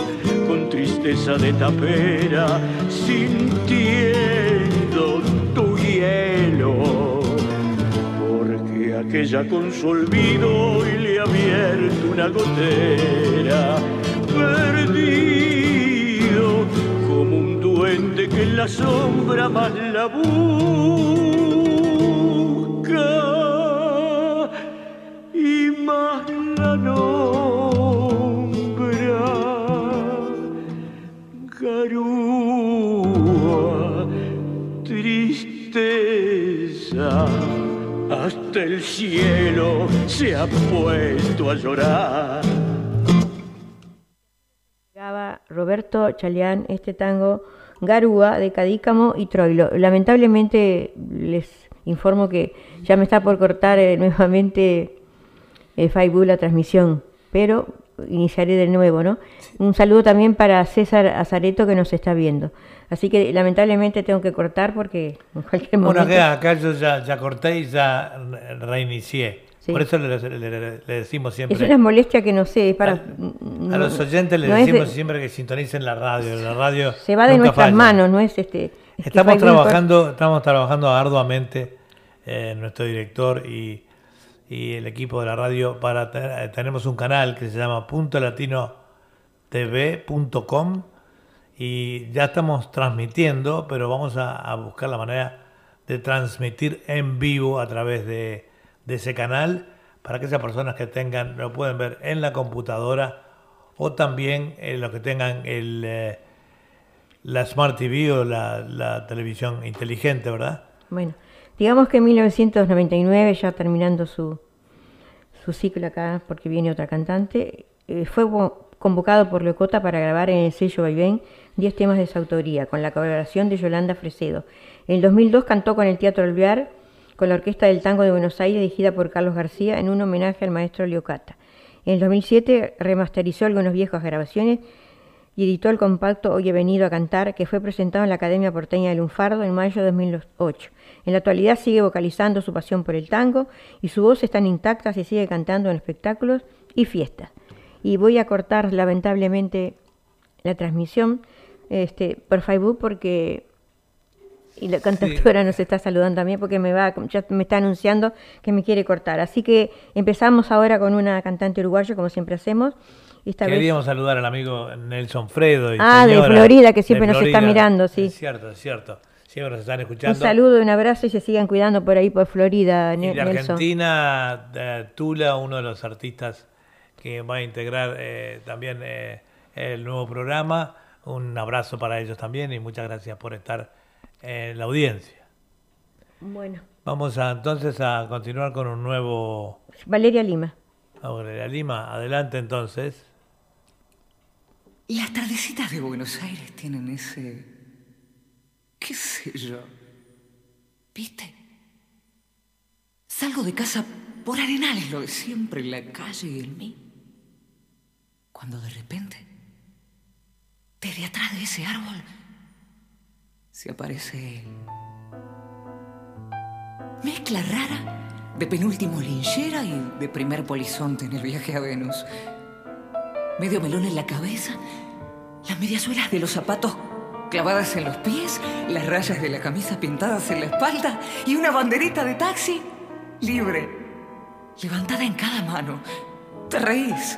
Speaker 3: con tristeza de tapera, sintiendo tu hielo. Porque aquella con su olvido y le abierto una gotera, perdido como un duende que en la sombra más la el cielo se ha puesto a llorar.
Speaker 2: Roberto Chalián este tango Garúa de Cadícamo y Troilo. Lamentablemente les informo que ya me está por cortar eh, nuevamente eh, la transmisión, pero iniciaré de nuevo, ¿no? Un saludo también para César Azareto que nos está viendo. Así que lamentablemente tengo que cortar porque en cualquier momento...
Speaker 1: Bueno, acá, acá yo ya, ya corté y ya re- reinicié.
Speaker 2: Sí.
Speaker 1: Por eso le, le- le- decimos siempre.
Speaker 2: Es una molestia que no sé, es para...
Speaker 1: A los oyentes les
Speaker 2: no es de-
Speaker 1: decimos siempre que sintonicen la radio. La radio
Speaker 2: se va de nuestras
Speaker 1: falla.
Speaker 2: manos, no es este... es
Speaker 1: Estamos trabajando, estamos trabajando arduamente eh, nuestro director y, y el equipo de la radio para tenemos un canal que se llama puntolatino.tv.com y ya estamos transmitiendo, pero vamos a, buscar la manera de transmitir en vivo a través de, ese canal para aquellas personas que tengan, lo pueden ver en la computadora o también eh, los que tengan el, eh, la Smart TV o la televisión inteligente, ¿verdad?
Speaker 2: Bueno, digamos que en 1999, ya terminando su, su ciclo acá, porque viene otra cantante, eh, fue convocado por Locota para grabar en el sello Vaivén 10 temas de su autoría, con la colaboración de Yolanda Fresedo. En el 2002 cantó con el Teatro Alvear, con la Orquesta del Tango de Buenos Aires, dirigida por Carlos García, en un homenaje al maestro Leocata. En el 2007 remasterizó algunas viejas grabaciones y editó el compacto Hoy he venido a cantar, que fue presentado en la Academia Porteña de Lunfardo en mayo de 2008. En la actualidad sigue vocalizando su pasión por el tango y su voz está intacta y sigue cantando en espectáculos y fiestas. Y voy a cortar lamentablemente la transmisión este, por Facebook porque y la cantautora nos está saludando también porque me va ya me está anunciando que me quiere cortar. Así que empezamos ahora con una cantante uruguaya como siempre hacemos. Esta vez
Speaker 1: Queríamos saludar al amigo Nelson Fredo. Y
Speaker 2: Ah, de Florida, que siempre nos está mirando, sí.
Speaker 1: Es cierto, es cierto. Siempre nos están
Speaker 2: un
Speaker 1: escuchando.
Speaker 2: saludo, un abrazo y se sigan cuidando por ahí por Florida,
Speaker 1: Y
Speaker 2: Ne-
Speaker 1: de
Speaker 2: Nelson.
Speaker 1: Argentina, de Tula, uno de los artistas que va a integrar eh, también eh, el nuevo programa. Un abrazo para ellos también y muchas gracias por estar en la audiencia.
Speaker 2: Bueno,
Speaker 1: Vamos a, entonces a continuar con un nuevo
Speaker 2: Valeria Lima.
Speaker 1: Aurelia Lima. Adelante entonces.
Speaker 7: Las tardecitas de Buenos Aires tienen ese... qué sé yo. ¿Viste? Salgo de casa por arenales, lo de siempre, la calle y el mí. Cuando de repente, desde atrás de ese árbol, se aparece él. Mezcla rara de penúltimo linchera y de primer polizonte en el viaje a Venus medio melón en la cabeza, las mediasuelas de los zapatos clavadas en los pies, las rayas de la camisa pintadas en la espalda y una banderita de taxi libre, levantada en cada mano. Te reís.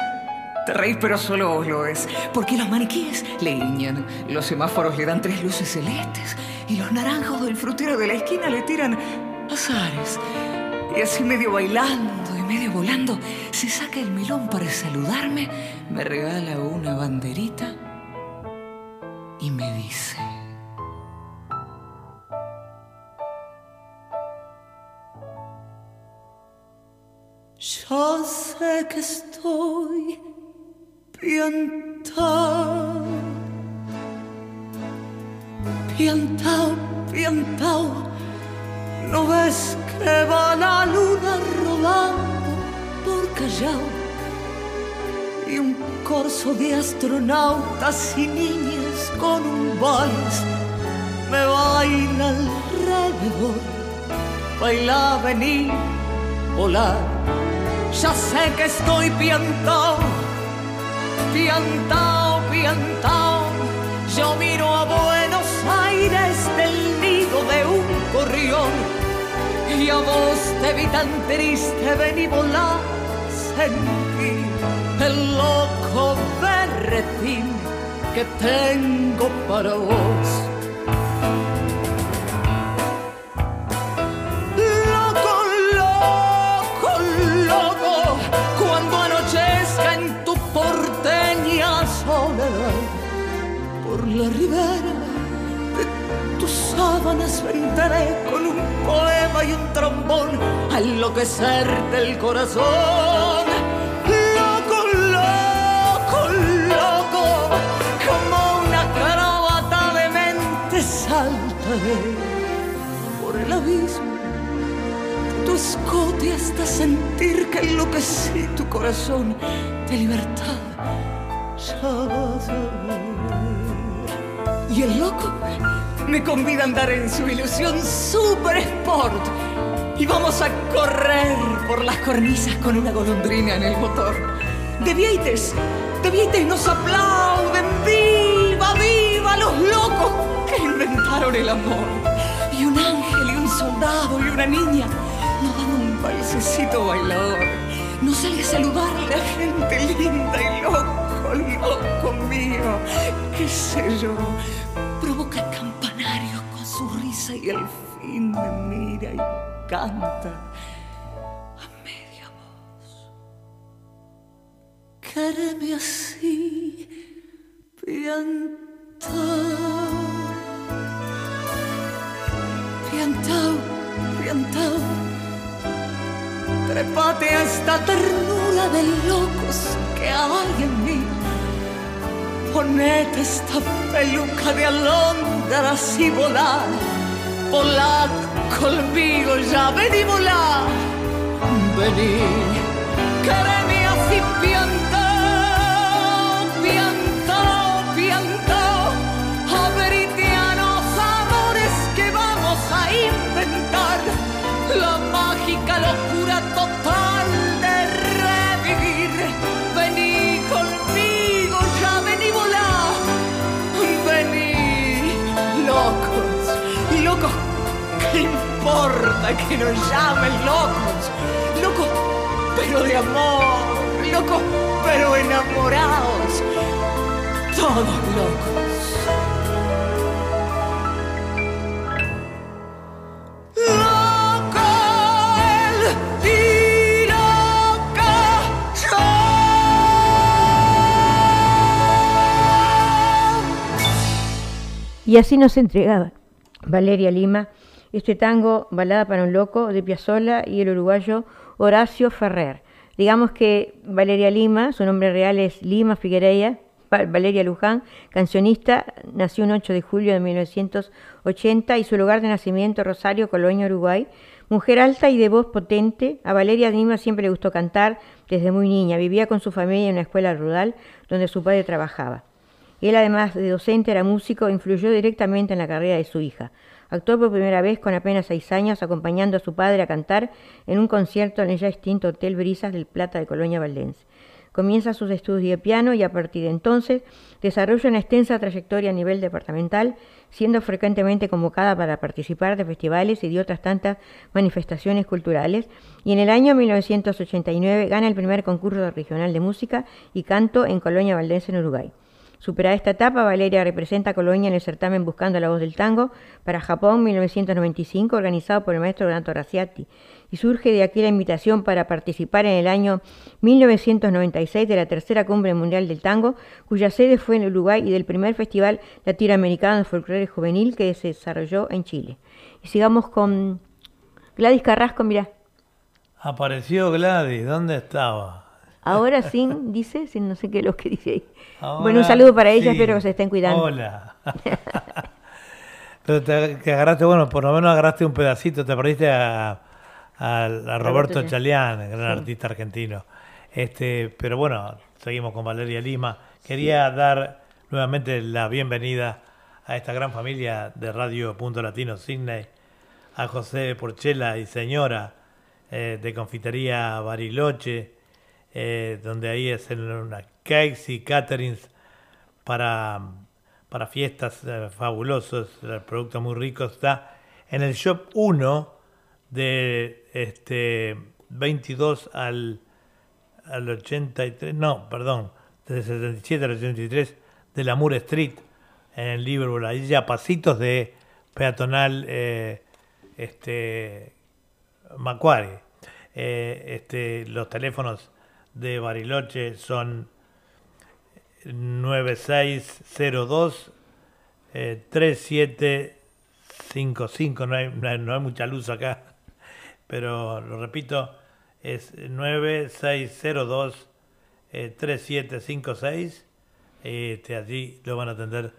Speaker 7: Te reís, pero solo vos lo ves. Porque los maniquíes le guiñan, los semáforos le dan tres luces celestes y los naranjos del frutero de la esquina le tiran azares. Y así medio bailando y medio volando, se saca el melón para saludarme, me regala una banderita y me dice...
Speaker 3: Yo sé que estoy
Speaker 8: piantao, piantao, piantao, no ves que va la luna rodando por Callao y un corso de astronautas y niñas con un vals me baila alrededor, baila venir, volar. Ya sé que estoy piantao, piantao, piantao. Yo miro a Buenos Aires del nido de un gorrión y a vos te vi tan triste, ven y volá, sentí el loco berretín que tengo para vos. Loco, loco, loco, cuando anochezca en tu porteña soledad, por la ribera de tus sábanas vendré con un poema y un trombón a enloquecerte el corazón. Por el abismo tu escote hasta sentir que enloquecí tu corazón de libertad. Y el loco me convida a andar en su ilusión super sport. Y vamos a correr por las cornisas con una golondrina en el motor. De Vieites, de nos aplauden. ¡Viva, viva los locos inventaron el amor! Y un ángel y un soldado y una niña nos dan un balsecito bailador. Nos sale a saludar la gente linda y loco, loco mío. ¿Qué sé yo? Provoca el campanario con su risa y al fin me mira y canta a media voz. Quéreme así, piantao, Trepate a esta ternura de locos que hay en mí. Ponete esta peluca de alondras y volar. Volar conmigo ya, ven y volar. Vení, quéreme así importa que nos llamen locos? Locos, pero de amor, locos, pero enamorados. Todos locos. Y
Speaker 2: así nos entregaba Valeria Lima este tango Balada para un Loco de Piazzolla y el uruguayo Horacio Ferrer. Digamos que Valeria Lima, su nombre real es Lima Figuereya, Va- Valeria Luján, cancionista, nació un 8 de julio de 1980 y su lugar de nacimiento Rosario, Colonia, Uruguay. Mujer alta y de voz potente, a Valeria Lima siempre le gustó cantar desde muy niña. Vivía con su familia en una escuela rural donde su padre trabajaba. Él, además de docente, era músico influyó directamente en la carrera de su hija. Actuó por primera vez con apenas seis años, acompañando a su padre a cantar en un concierto en el ya extinto Hotel Brisas del Plata de Colonia Valdense. Comienza sus estudios de piano y a partir de entonces desarrolla una extensa trayectoria a nivel departamental, siendo frecuentemente convocada para participar de festivales y de otras tantas manifestaciones culturales. Y en el año 1989 gana el primer concurso regional de música y canto en Colonia Valdense, en Uruguay. Superada esta etapa, Valeria representa a Colonia en el certamen Buscando la Voz del Tango para Japón 1995, organizado por el maestro Donato Raciati, y surge de aquí la invitación para participar en el año 1996 de la tercera Cumbre Mundial del Tango, cuya sede fue en Uruguay, y del primer Festival Latinoamericano de Folclore Juvenil que se desarrolló en Chile. Y sigamos con Gladys Carrasco, mirá.
Speaker 1: Apareció Gladys, ¿dónde estaba?
Speaker 2: Ahora sin, dice, sin no sé qué es lo que dice ahí.
Speaker 1: Ahora
Speaker 2: bueno, un saludo para ella,
Speaker 1: sí.
Speaker 2: espero que se estén cuidando.
Speaker 1: Hola. Pero te, te agarraste, bueno, por lo menos agarraste un pedacito, te perdiste a, a- a Roberto el gran
Speaker 2: Sí.
Speaker 1: artista argentino. Este, pero bueno, seguimos con Valeria Lima. Quería dar nuevamente la bienvenida a esta gran familia de Radio Punto Latino Sydney, a José Porchela y señora eh, de Confitería Bariloche, eh, donde ahí es en una cakes y caterings para, para fiestas eh, fabulosos, el producto muy rico está en el shop 1 de este 22 al, al 83, no, perdón, del 77 al 83 de la Moore Street en Liverpool, ahí ya pasitos de peatonal eh, este Macquarie. Eh, este, los teléfonos de Bariloche son 9602 eh, 3755. No hay, no, hay, mucha luz acá, pero lo repito, es 9602 eh, 3756. Este, allí lo van a atender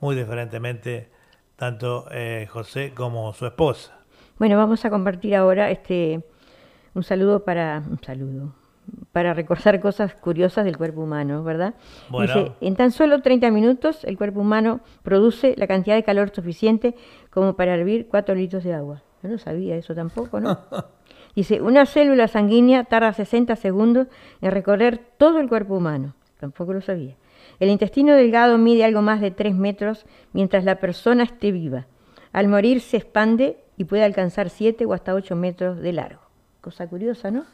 Speaker 1: muy diferentemente tanto eh, José como su esposa.
Speaker 2: Bueno, vamos a compartir ahora este un saludo para un saludo para recordar cosas curiosas del cuerpo humano, ¿verdad?
Speaker 1: Bueno.
Speaker 2: Dice, en tan solo 30 minutos el cuerpo humano produce la cantidad de calor suficiente como para hervir 4 litros de agua. Yo no sabía eso tampoco, ¿no? Dice, una célula sanguínea tarda 60 segundos en recorrer todo el cuerpo humano. Tampoco lo sabía. El intestino delgado mide algo más de 3 metros mientras la persona esté viva. Al morir se expande y puede alcanzar 7 o hasta 8 metros de largo. Cosa curiosa, ¿no?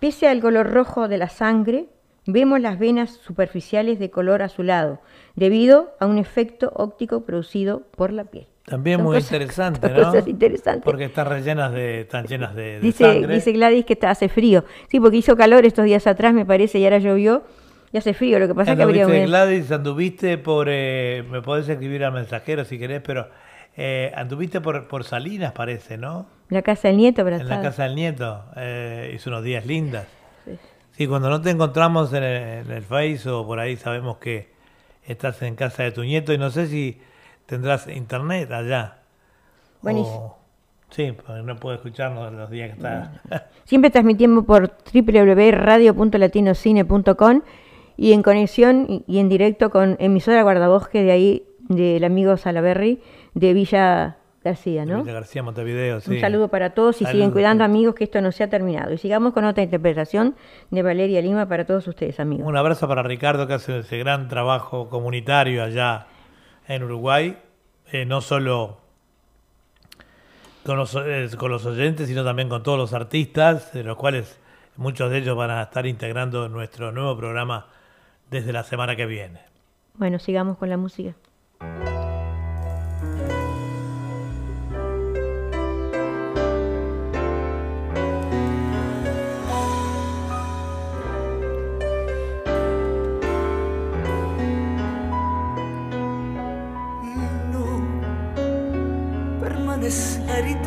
Speaker 2: Pese al color rojo de la sangre, vemos las venas superficiales de color azulado, debido a un efecto óptico producido por la piel.
Speaker 1: También
Speaker 2: Son
Speaker 1: muy
Speaker 2: cosas-
Speaker 1: interesante, ¿no?
Speaker 2: cosas interesantes.
Speaker 1: Porque están rellenas de, están llenas de, de
Speaker 2: Dice,
Speaker 1: sangre.
Speaker 2: dice Gladys que está, hace frío. Sí, porque hizo calor estos días atrás, me parece, y ahora llovió y hace frío. Lo que pasa es que habría
Speaker 1: Gladys, anduviste por, eh, me podés escribir al mensajero si querés, pero eh, anduviste por, por Salinas, parece, ¿no?
Speaker 2: La casa del nieto,
Speaker 1: En la
Speaker 2: abrazada.
Speaker 1: casa del nieto, eh, hizo unos días lindas. Sí, cuando no te encontramos en el, en el Face o por ahí sabemos que estás en casa de tu nieto y no sé si tendrás internet allá.
Speaker 2: Buenísimo.
Speaker 1: O- sí, porque no puedo escucharnos los días que está.
Speaker 2: Siempre transmitimos por www.radio.latinocine.com y en conexión y, y en directo con emisora guardabosque de ahí, del amigo Salaberry, de Villa García, ¿no?
Speaker 1: García Montevideo, sí.
Speaker 2: Un saludo para todos y
Speaker 1: Saludos.
Speaker 2: siguen cuidando amigos que esto no se ha terminado. Y sigamos con otra interpretación de Valeria Lima para todos ustedes amigos.
Speaker 1: Un abrazo para Ricardo que hace ese gran trabajo comunitario allá en Uruguay, eh, no solo con los, eh, con los oyentes, sino también con todos los artistas, de los cuales muchos de ellos van a estar integrando nuestro nuevo programa desde la semana que viene.
Speaker 2: Bueno, sigamos con la música.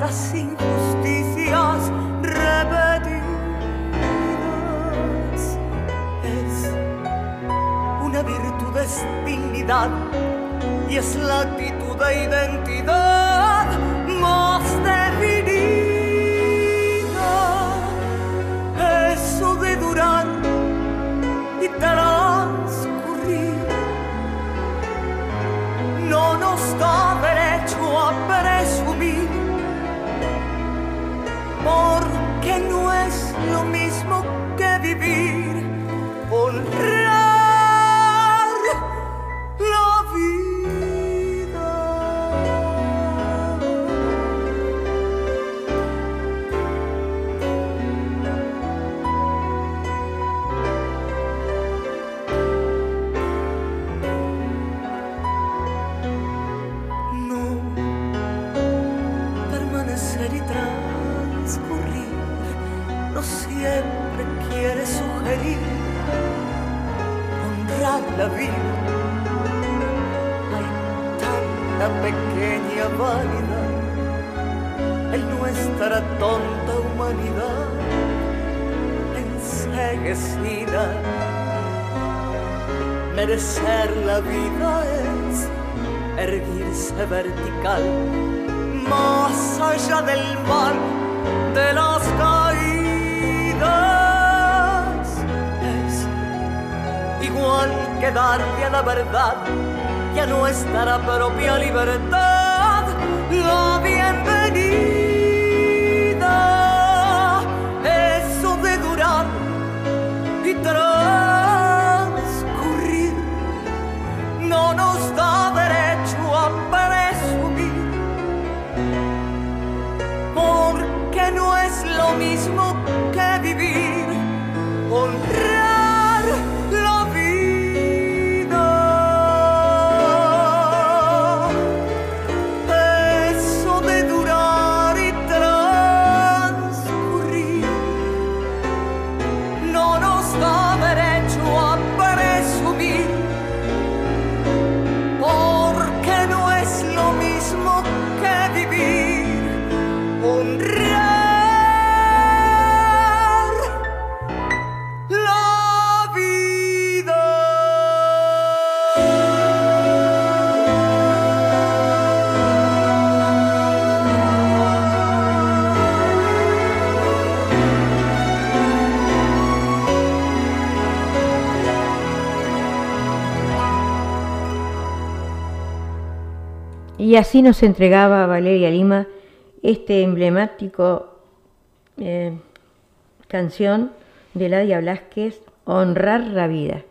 Speaker 8: tantas injusticias repetidas. Es una virtud, es dignidad y es la actitud de identidad más vertical más allá del mal de las caídas. Es igual que darle a la verdad y a nuestra propia libertad la bienvenida. Y
Speaker 2: así nos entregaba Valeria Lima este emblemático eh, canción de Ladia Blasquez, Honrar la vida.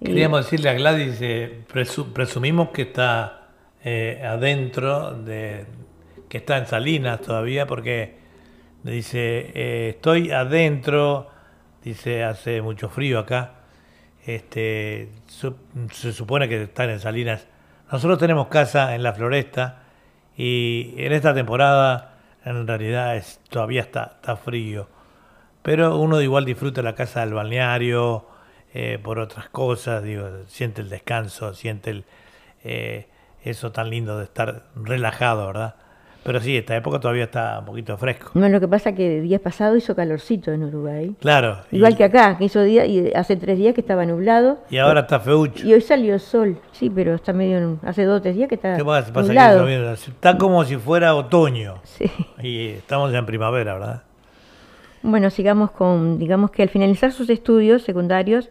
Speaker 1: Queríamos decirle a Gladys, eh, presu- presumimos que está eh, adentro, de, que está en Salinas todavía, porque dice, estoy adentro, dice, hace mucho frío acá, este, se supone que están en Salinas. Nosotros tenemos casa en la floresta y en esta temporada en realidad es, todavía está, frío. Pero uno igual disfruta la casa del balneario eh, por otras cosas, digo, siente el descanso, siente el, eh, eso tan lindo de estar relajado, ¿verdad? Pero sí, esta época todavía está un poquito fresco.
Speaker 2: No, lo que pasa es que días pasados hizo calorcito en Uruguay.
Speaker 1: Claro. y-
Speaker 2: Igual que acá, que hizo día, y hace tres días que estaba nublado.
Speaker 1: Y ahora está feucho.
Speaker 2: Y hoy salió el sol, sí, pero está medio, en- hace dos o tres días que está
Speaker 1: ¿Qué pasa? Pasa que
Speaker 2: nublado.
Speaker 1: viene- está como si fuera otoño.
Speaker 2: Sí.
Speaker 1: Y estamos en primavera, ¿verdad?
Speaker 2: Bueno, sigamos con, digamos que al finalizar sus estudios secundarios,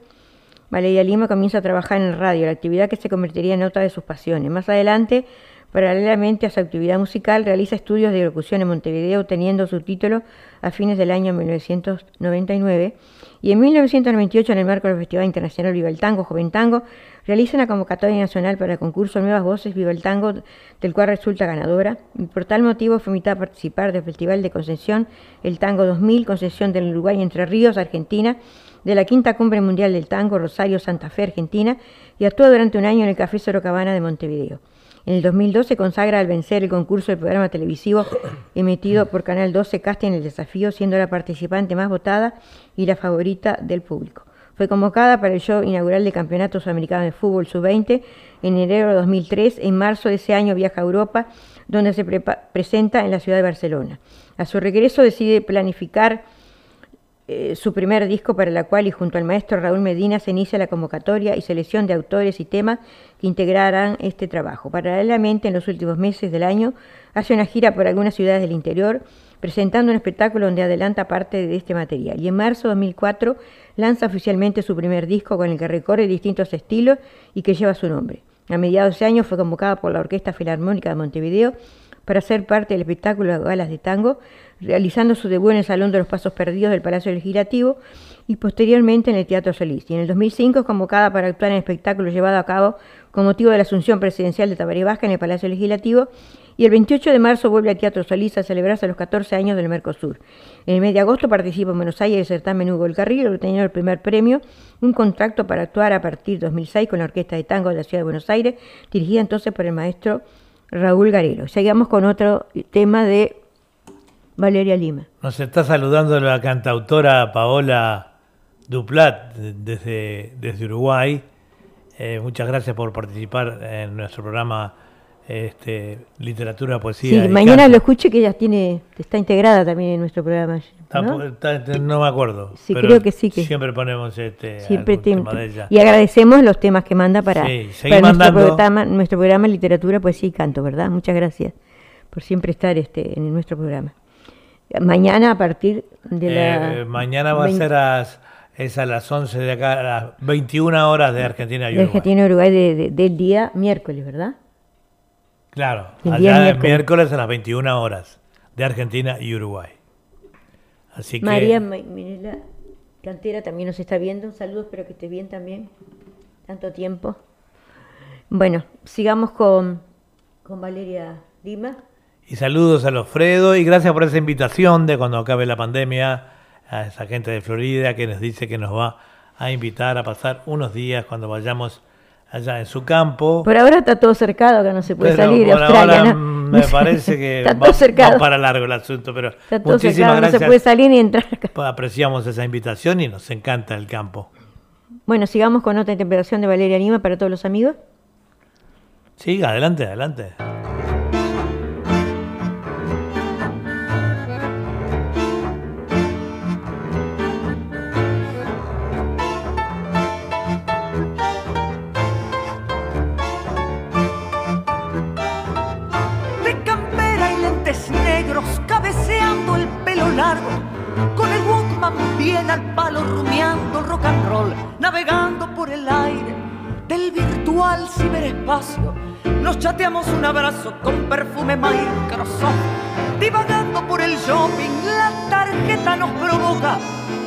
Speaker 2: Valeria Lima comienza a trabajar en radio, la actividad que se convertiría en otra de sus pasiones. Más adelante, paralelamente a su actividad musical, realiza estudios de locución en Montevideo, obteniendo su título a fines del año 1999. Y en 1998, en el marco del Festival Internacional Viva el Tango, Joven Tango, realiza una convocatoria nacional para el concurso Nuevas Voces Viva el Tango, del cual resulta ganadora. Y por tal motivo fue invitada a participar del Festival de Concepción, el Tango 2000, Concepción del Uruguay, Entre Ríos, Argentina, de la Quinta Cumbre Mundial del Tango, Rosario, Santa Fe, Argentina, y actúa durante un año en el Café Sorocabana de Montevideo. En el 2002 se consagra al vencer el concurso del programa televisivo emitido por Canal 12 Casting El Desafío, siendo la participante más votada y la favorita del público. Fue convocada para el show inaugural del Campeonato Sudamericano de Fútbol Sub-20 en enero de 2003. En marzo de ese año viaja a Europa, donde se presenta en la ciudad de Barcelona. A su regreso decide planificar eh, su primer disco para la cual y junto al maestro Raúl Medina se inicia la convocatoria y selección de autores y temas que integrarán este trabajo. Paralelamente, en los últimos meses del año, hace una gira por algunas ciudades del interior, presentando un espectáculo donde adelanta parte de este material. Y en marzo de 2004 lanza oficialmente su primer disco con el que recorre distintos estilos y que lleva su nombre. A mediados de ese año fue convocada por la Orquesta Filarmónica de Montevideo para ser parte del espectáculo Galas de Tango, realizando su debut en el Salón de los Pasos Perdidos del Palacio Legislativo y posteriormente en el Teatro Solís. Y en el 2005 es convocada para actuar en el espectáculo llevado a cabo con motivo de la asunción presidencial de Tabaré Vázquez en el Palacio Legislativo y el 28 de marzo vuelve al Teatro Solís a celebrarse los 14 años del Mercosur. En el mes de agosto participa en Buenos Aires el certamen Hugo el Carril, obteniendo el primer premio, un contrato para actuar a partir de 2006 con la Orquesta de Tango de la Ciudad de Buenos Aires, dirigida entonces por el maestro Raúl Garelo. Seguimos con otro tema de Valeria Lima.
Speaker 1: Nos está saludando la cantautora Paola Duplat desde, desde Uruguay. Eh, muchas gracias por participar en nuestro programa este, Literatura, Poesía.
Speaker 2: Sí,
Speaker 1: y
Speaker 2: mañana
Speaker 1: Canto.
Speaker 2: lo escuche que ella tiene, está integrada también en nuestro programa. ¿no?
Speaker 1: po- está- no me acuerdo.
Speaker 2: Sí,
Speaker 1: pero
Speaker 2: creo que sí que-
Speaker 1: Siempre ponemos este,
Speaker 2: Siempre
Speaker 1: tema de ella.
Speaker 2: y agradecemos los temas que manda para,
Speaker 1: Sí,
Speaker 2: para nuestro, programa, nuestro programa Literatura, Poesía y Canto, ¿verdad? Muchas gracias por siempre estar este, en nuestro programa. Mañana a partir de la...
Speaker 1: Eh, mañana va a
Speaker 2: 20
Speaker 1: ser a, es a las 11 de acá, a las 21 horas de Argentina y
Speaker 2: de
Speaker 1: Uruguay.
Speaker 2: Argentina y Uruguay de- de- del día miércoles, ¿verdad?
Speaker 1: Claro,
Speaker 2: El
Speaker 1: allá
Speaker 2: miércoles.
Speaker 1: miércoles a las 21 horas de Argentina y Uruguay. Así que
Speaker 2: María Ma- Mirela Cantera también nos está viendo. Un saludo, espero que esté bien también. Tanto tiempo. Bueno, sigamos con, con Valeria Lima.
Speaker 1: Y saludos a los Fredo y gracias por esa invitación de cuando acabe la pandemia a esa gente de Florida que nos dice que nos va a invitar a pasar unos días cuando vayamos allá en su campo.
Speaker 2: Por ahora está todo cercado, acá no se puede
Speaker 1: Pero
Speaker 2: salir de Australia.
Speaker 1: ahora
Speaker 2: ¿no?
Speaker 1: me parece que
Speaker 2: está
Speaker 1: va,
Speaker 2: todo
Speaker 1: va para largo el asunto, pero
Speaker 2: Está todo
Speaker 1: muchísimas
Speaker 2: cercado, no
Speaker 1: gracias.
Speaker 2: se puede salir ni entrar.
Speaker 1: Apreciamos esa invitación y nos encanta el campo.
Speaker 2: Bueno, sigamos con otra interpretación de Valeria Lima para todos los amigos.
Speaker 1: Sí, adelante, adelante.
Speaker 8: Con el Walkman bien al palo, rumiando rock and roll, navegando por el aire del virtual ciberespacio. Nos chateamos un abrazo con perfume Microsoft, divagando por el shopping, la tarjeta nos provoca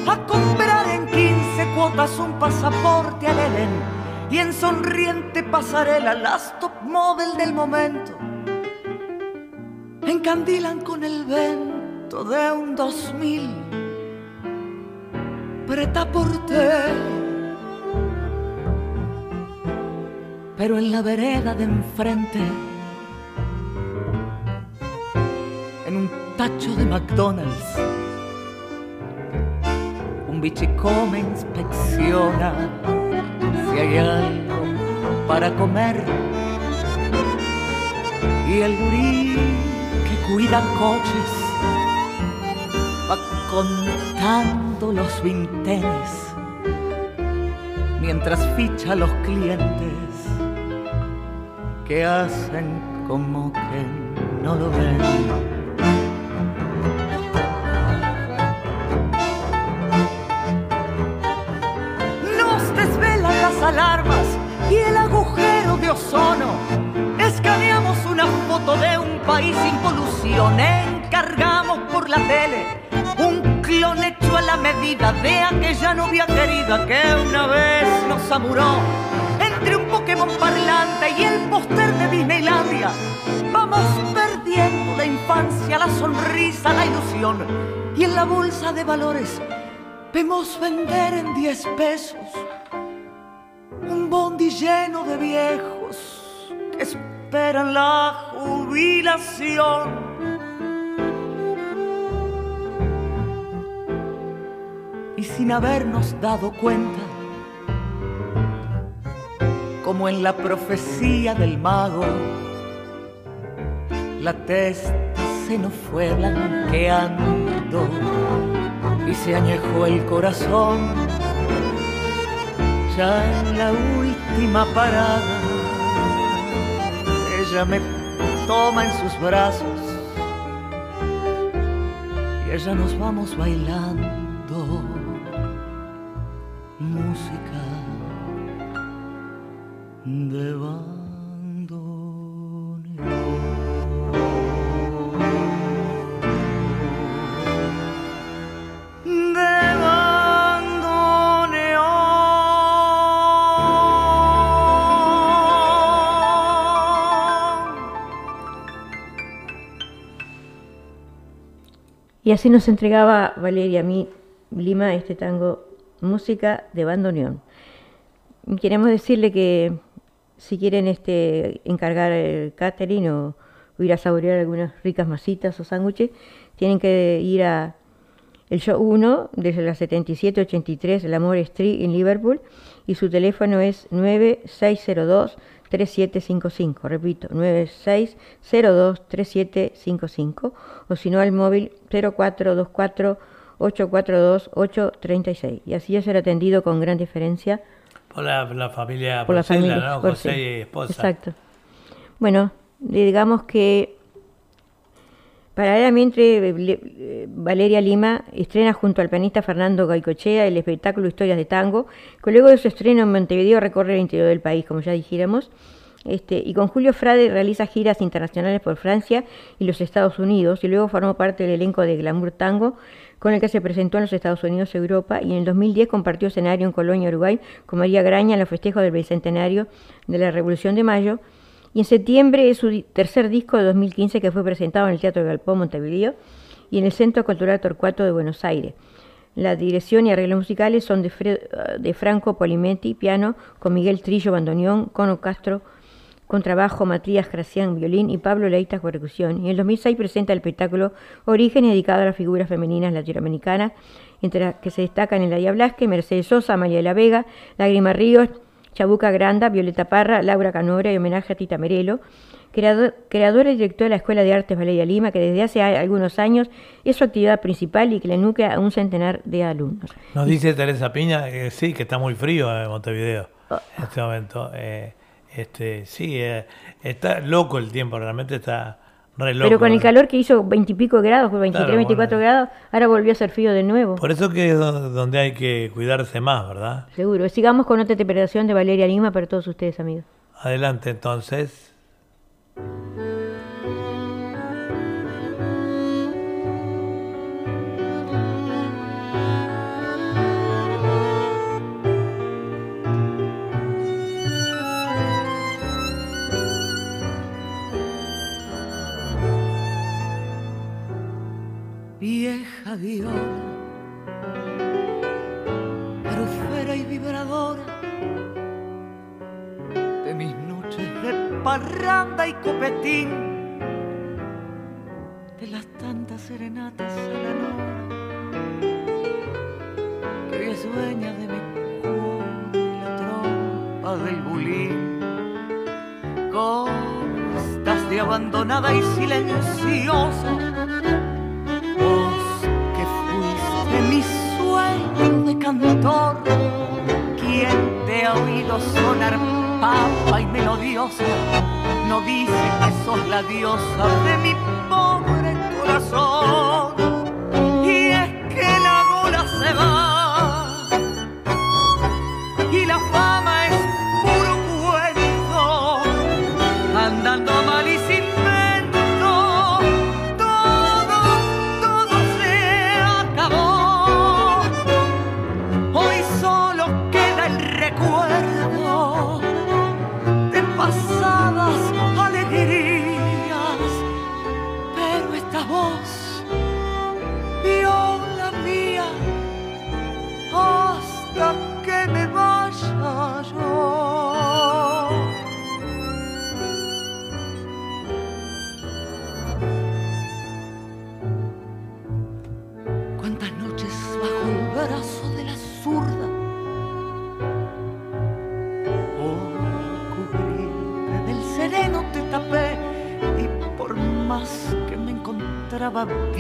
Speaker 8: a comprar en 15 cuotas un pasaporte al Edén. Y en sonriente pasarela las top model del momento encandilan con el vento de un 2000 preta pero en la vereda de enfrente en un tacho de McDonald's un bichicome inspecciona si hay algo para comer. Y el gurí que cuida coches contando los vintenes mientras ficha los clientes que hacen como que no lo ven. Nos desvelan las alarmas y el agujero de ozono. Escaneamos una foto de un país sin polución. Encargamos por la tele clon hecho a la medida de aquella novia querida que una vez nos amuró. Entre un Pokémon parlante y el póster de Disneylandia, vamos perdiendo la infancia, la sonrisa, la ilusión. Y en la bolsa de valores vemos vender en 10 pesos un bondi lleno de viejos que esperan la jubilación. Sin habernos dado cuenta, como en la profecía del mago, la testa se nos fue blanqueando y se añejó el corazón. Ya en la última parada, ella me toma en sus brazos y ella nos vamos bailando
Speaker 2: Y así nos entregaba Valeria a mí, Lima, este tango, música de bandoneón. Queremos decirle que si quieren este, encargar el catering o o ir a saborear algunas ricas masitas o sándwiches, tienen que ir a el show 1 desde la 7783 El Amor Street en Liverpool y su teléfono es 9602 3755, repito, 9602 3755 o si no al móvil 0424 842 836 y así ya será atendido con gran diferencia
Speaker 1: Por la, la familia
Speaker 2: por la familia.
Speaker 1: ¿no? José y esposa.
Speaker 2: Exacto. Bueno, digamos que paralelamente eh, eh, Valeria Lima estrena junto al pianista Fernando Gaicochea el espectáculo Historias de Tango, que luego de su estreno en Montevideo recorre el interior del país, como ya dijéramos. Este, y con Julio Frade realiza giras internacionales por Francia y los Estados Unidos y luego formó parte del elenco de Glamour Tango con el que se presentó en los Estados Unidos Europa y en el 2010 compartió escenario en Colonia, Uruguay con María Graña en los festejos del bicentenario de la Revolución de Mayo y en septiembre es su tercer disco de 2015 que fue presentado en el Teatro Galpón Montevideo y en el Centro Cultural Torcuato de Buenos Aires. La dirección y arreglos musicales son de, Fre- de Franco Polimenti, piano, con Miguel Trillo, bandoneón, Cono Castro, contrabajo, Matías Gracián, violín y Pablo Leitas, percusión. Y en el 2006 presenta el espectáculo Origen, dedicado a las figuras femeninas latinoamericanas, entre las que se destacan Eladia Blasque, Mercedes Sosa, María de la Vega, Lágrima Ríos, Chabuca Granda, Violeta Parra, Laura Canora y homenaje a Tita Merelo, creador, creadora y directora de la Escuela de Artes Valeria Lima, que desde hace algunos años es su actividad principal y que le nuclea a un centenar de alumnos.
Speaker 1: Nos dice Teresa Piña que sí, que está muy frío en Montevideo
Speaker 2: Ah.
Speaker 1: en este momento. Eh, este, sí, eh, está loco el tiempo, realmente está re loco.
Speaker 2: Pero con el calor que hizo 20 y pico grados, fue 23,
Speaker 1: Claro,
Speaker 2: 24
Speaker 1: bueno.
Speaker 2: grados, ahora volvió a ser frío de nuevo.
Speaker 1: Por eso que es do- donde hay que cuidarse más, ¿verdad?
Speaker 2: Seguro. Sigamos con otra interpretación de Valeria Lima para todos ustedes, amigos.
Speaker 1: Adelante entonces.
Speaker 8: De las tantas serenatas a la nora, que hoy es de mi cuore y la trompa del bulín. ¿Cómo estás de abandonada y silenciosa? Vos que fuiste mi sueño de cantor, quien te ha oído sonar papa y melodiosa, no dice que sos la diosa de mi pobre corazón.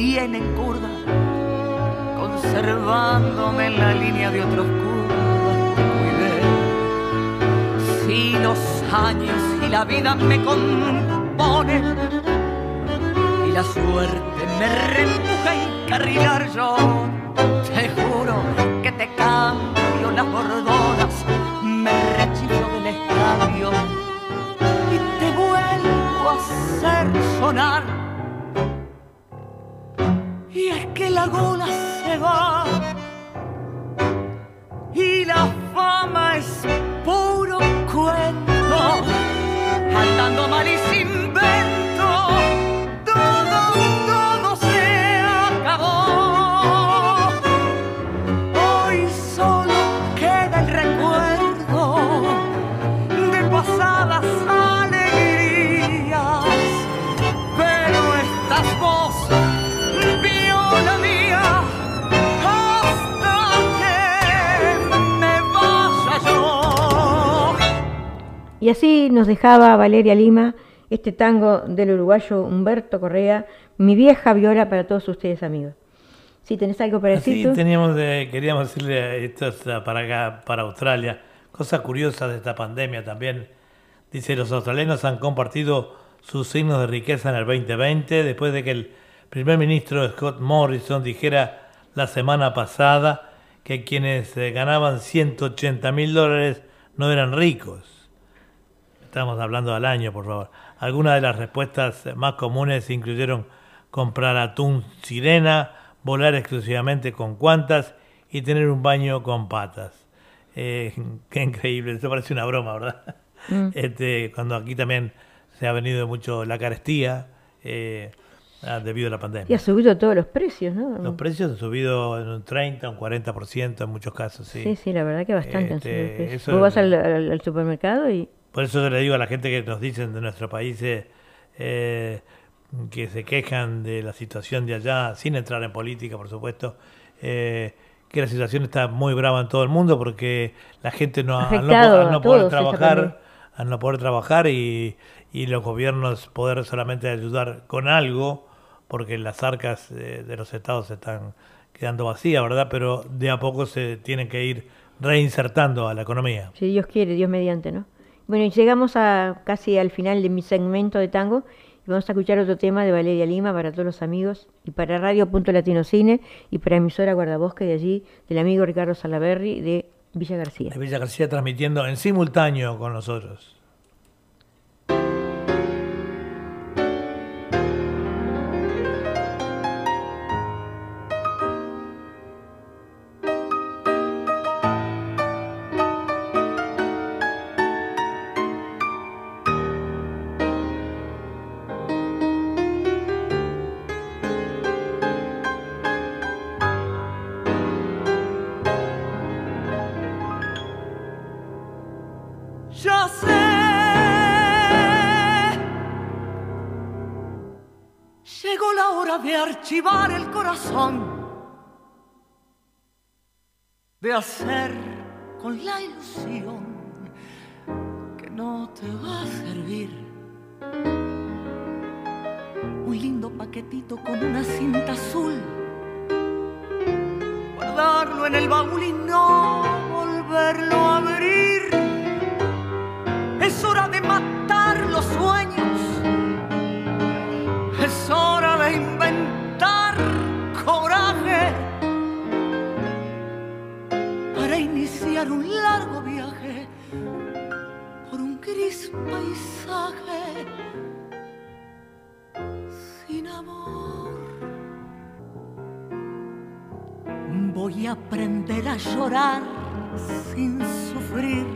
Speaker 8: Bien en curda, conservándome en la línea de otros curvas. Si los años y la vida me componen y la suerte me reempuja a encarrilar
Speaker 2: dejaba Valeria Lima este tango del uruguayo Humberto Correa, mi vieja viola para todos ustedes amigos. Si tenés algo para decir
Speaker 1: Sí, teníamos, eh, queríamos decirle esto es, para acá, para Australia, cosas curiosas de esta pandemia también. Dice, los australianos han compartido sus signos de riqueza en el 2020 después de que el primer ministro Scott Morrison dijera la semana pasada que quienes eh, ganaban 180 mil dólares no eran ricos. Estamos hablando al año, por favor. Algunas de las respuestas más comunes incluyeron comprar atún sirena, volar exclusivamente con cuantas y tener un baño con patas. Eh, qué increíble, eso parece una broma, ¿verdad?
Speaker 2: Mm.
Speaker 1: Este, cuando aquí también se ha venido mucho la carestía eh, ah, debido a la pandemia.
Speaker 2: Y ha subido todos los precios, ¿no?
Speaker 1: Los precios han subido en un 30, un 40% en muchos casos, sí.
Speaker 2: Sí, sí, la verdad que bastante han
Speaker 1: Este,
Speaker 2: subido los precios.
Speaker 1: eso-
Speaker 2: Vos vas al, al- al supermercado y
Speaker 1: Por eso yo le digo a la gente que nos dicen de nuestro país eh, que se quejan de la situación de allá, sin entrar en política, por supuesto, eh, que la situación está muy brava en todo el mundo porque la gente no, al no, al no poder trabajar, al no poder trabajar y, y los gobiernos poder solamente ayudar con algo, porque las arcas eh, de los estados están quedando vacías, ¿verdad? Pero de a poco se tienen que ir reinsertando a la economía.
Speaker 2: si Dios quiere, Dios mediante, ¿no? Bueno, llegamos a casi al final de mi segmento de tango y vamos a escuchar otro tema de Valeria Lima para todos los amigos y para Radio Punto Latino Cine y para emisora Guardabosque de allí, del amigo Ricardo Salaberry de Villa García.
Speaker 1: de Villa García transmitiendo en simultáneo con nosotros.
Speaker 8: Archivar el corazón, de hacer con la ilusión que no te va a servir. Un lindo paquetito con una cinta azul, guardarlo en el baúl y no volverlo a abrir. Un largo viaje por un gris paisaje sin amor. Voy a aprender a llorar sin sufrir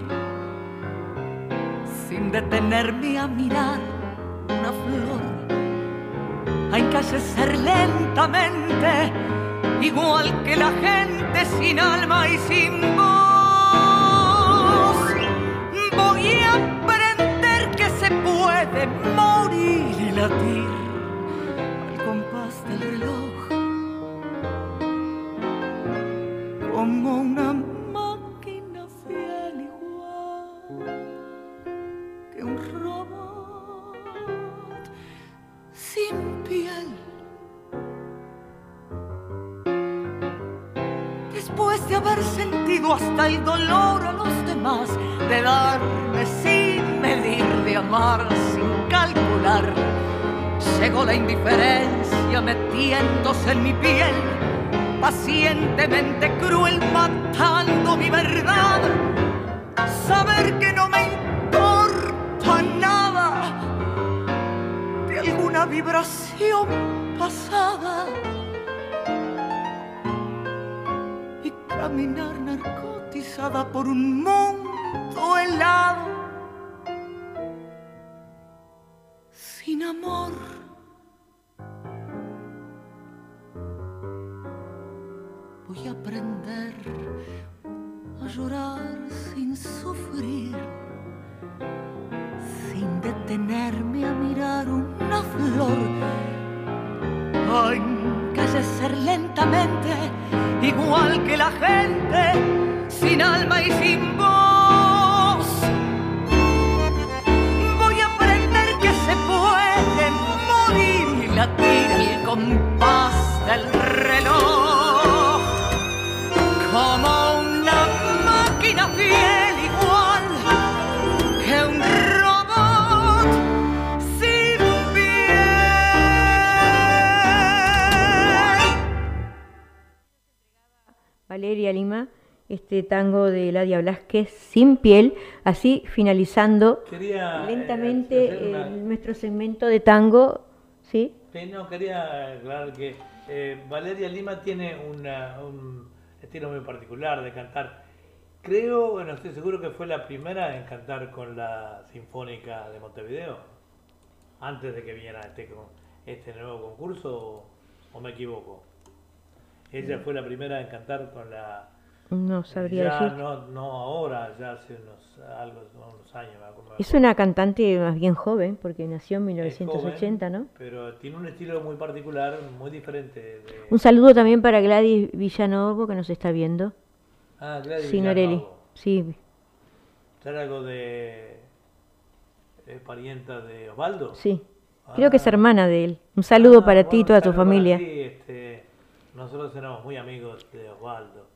Speaker 8: sin detenerme a mirar una flor, a encallecer lentamente, igual que la gente sin alma y sin voz. Voy a aprender que se puede morir y latir al compás del reloj, como una máquina fiel igual que un robot sin piel. De haber sentido hasta el dolor a los demás, de darme sin medir, de amar sin calcular, llegó la indiferencia metiéndose en mi piel, pacientemente cruel, matando mi verdad. Saber que no me importa nada de alguna vibración pasada caminar narcotizada por un mundo helado sin amor. Voy a aprender a llorar sin sufrir, sin detenerme a mirar una flor, lentamente, igual que la gente, sin alma y sin voz. Voy a aprender que se puede morir y latir el compás del reloj. Como
Speaker 2: Valeria Lima, este tango de Ladia Blasquez, Sin piel, así finalizando
Speaker 1: Quería, eh,
Speaker 2: lentamente
Speaker 1: una-
Speaker 2: eh, nuestro segmento de tango, ¿sí?
Speaker 1: Sí, no, quería aclarar que eh, Valeria Lima tiene una- un estilo muy particular de cantar. Creo, bueno, estoy seguro que fue la primera en cantar con la Sinfónica de Montevideo, antes de que viniera este, este nuevo concurso, o, o me equivoco. Ella fue la primera en cantar con la...
Speaker 2: No sabría
Speaker 1: ya
Speaker 2: decir.
Speaker 1: no, no ahora, ya hace unos, algo, unos años. me.
Speaker 2: Es una cantante más bien joven, porque nació en
Speaker 1: Es
Speaker 2: 1980,
Speaker 1: joven,
Speaker 2: ¿no?
Speaker 1: Pero tiene un estilo muy particular, muy diferente. De...
Speaker 2: Un saludo también para Gladys Villanovo, que nos está viendo.
Speaker 1: Ah, Gladys. Villanovo.
Speaker 2: Sí,
Speaker 1: ¿Será algo de. ¿Es parienta de Osvaldo?
Speaker 2: sí. Creo que es
Speaker 1: Ah.
Speaker 2: hermana de él. Un saludo
Speaker 1: Ah,
Speaker 2: para ti y toda tu familia.
Speaker 1: ti, este, nosotros éramos muy amigos de Osvaldo,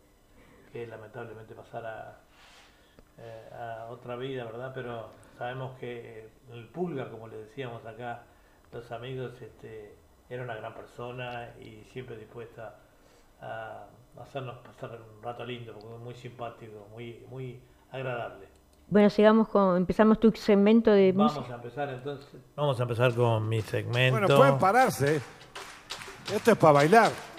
Speaker 1: que lamentablemente pasara eh, a otra vida, ¿verdad? Pero sabemos que el Pulga, como le decíamos acá, los amigos, este, era una gran persona y siempre dispuesta a hacernos pasar un rato lindo, porque muy simpático, muy, muy agradable.
Speaker 2: Bueno, sigamos con, empezamos tu segmento de
Speaker 1: Vamos
Speaker 2: música.
Speaker 1: a empezar entonces. Vamos a empezar con mi segmento.
Speaker 9: Bueno, pueden pararse. ¿eh? Esto es para bailar.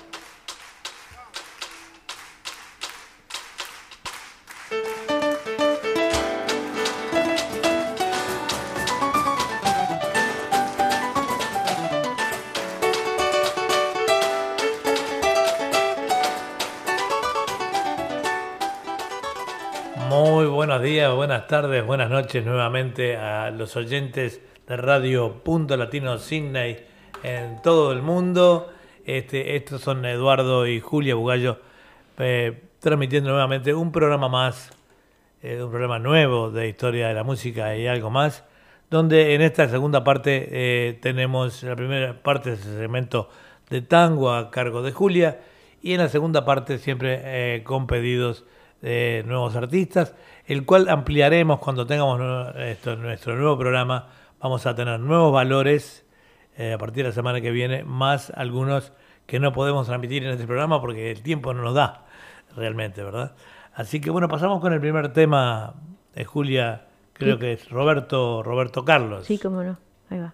Speaker 1: Buenas tardes, buenas noches nuevamente a los oyentes de Radio Punto Latino Sydney en todo el mundo. Este, estos son Eduardo y Julia Bugallo eh, transmitiendo nuevamente un programa más, eh, un programa nuevo de historia de la música y algo más, donde en esta segunda parte eh, tenemos la primera parte de ese segmento de tango a cargo de Julia y en la segunda parte siempre con pedidos de nuevos artistas, el cual ampliaremos cuando tengamos esto, nuestro nuevo programa. Vamos a tener nuevos valores eh, a partir de la semana que viene, más algunos que no podemos transmitir en este programa porque el tiempo no nos da realmente, ¿verdad? Así que bueno, pasamos con el primer tema de Julia, creo
Speaker 2: Sí.
Speaker 1: que es Roberto, Roberto Carlos.
Speaker 2: Sí, cómo no. Ahí va.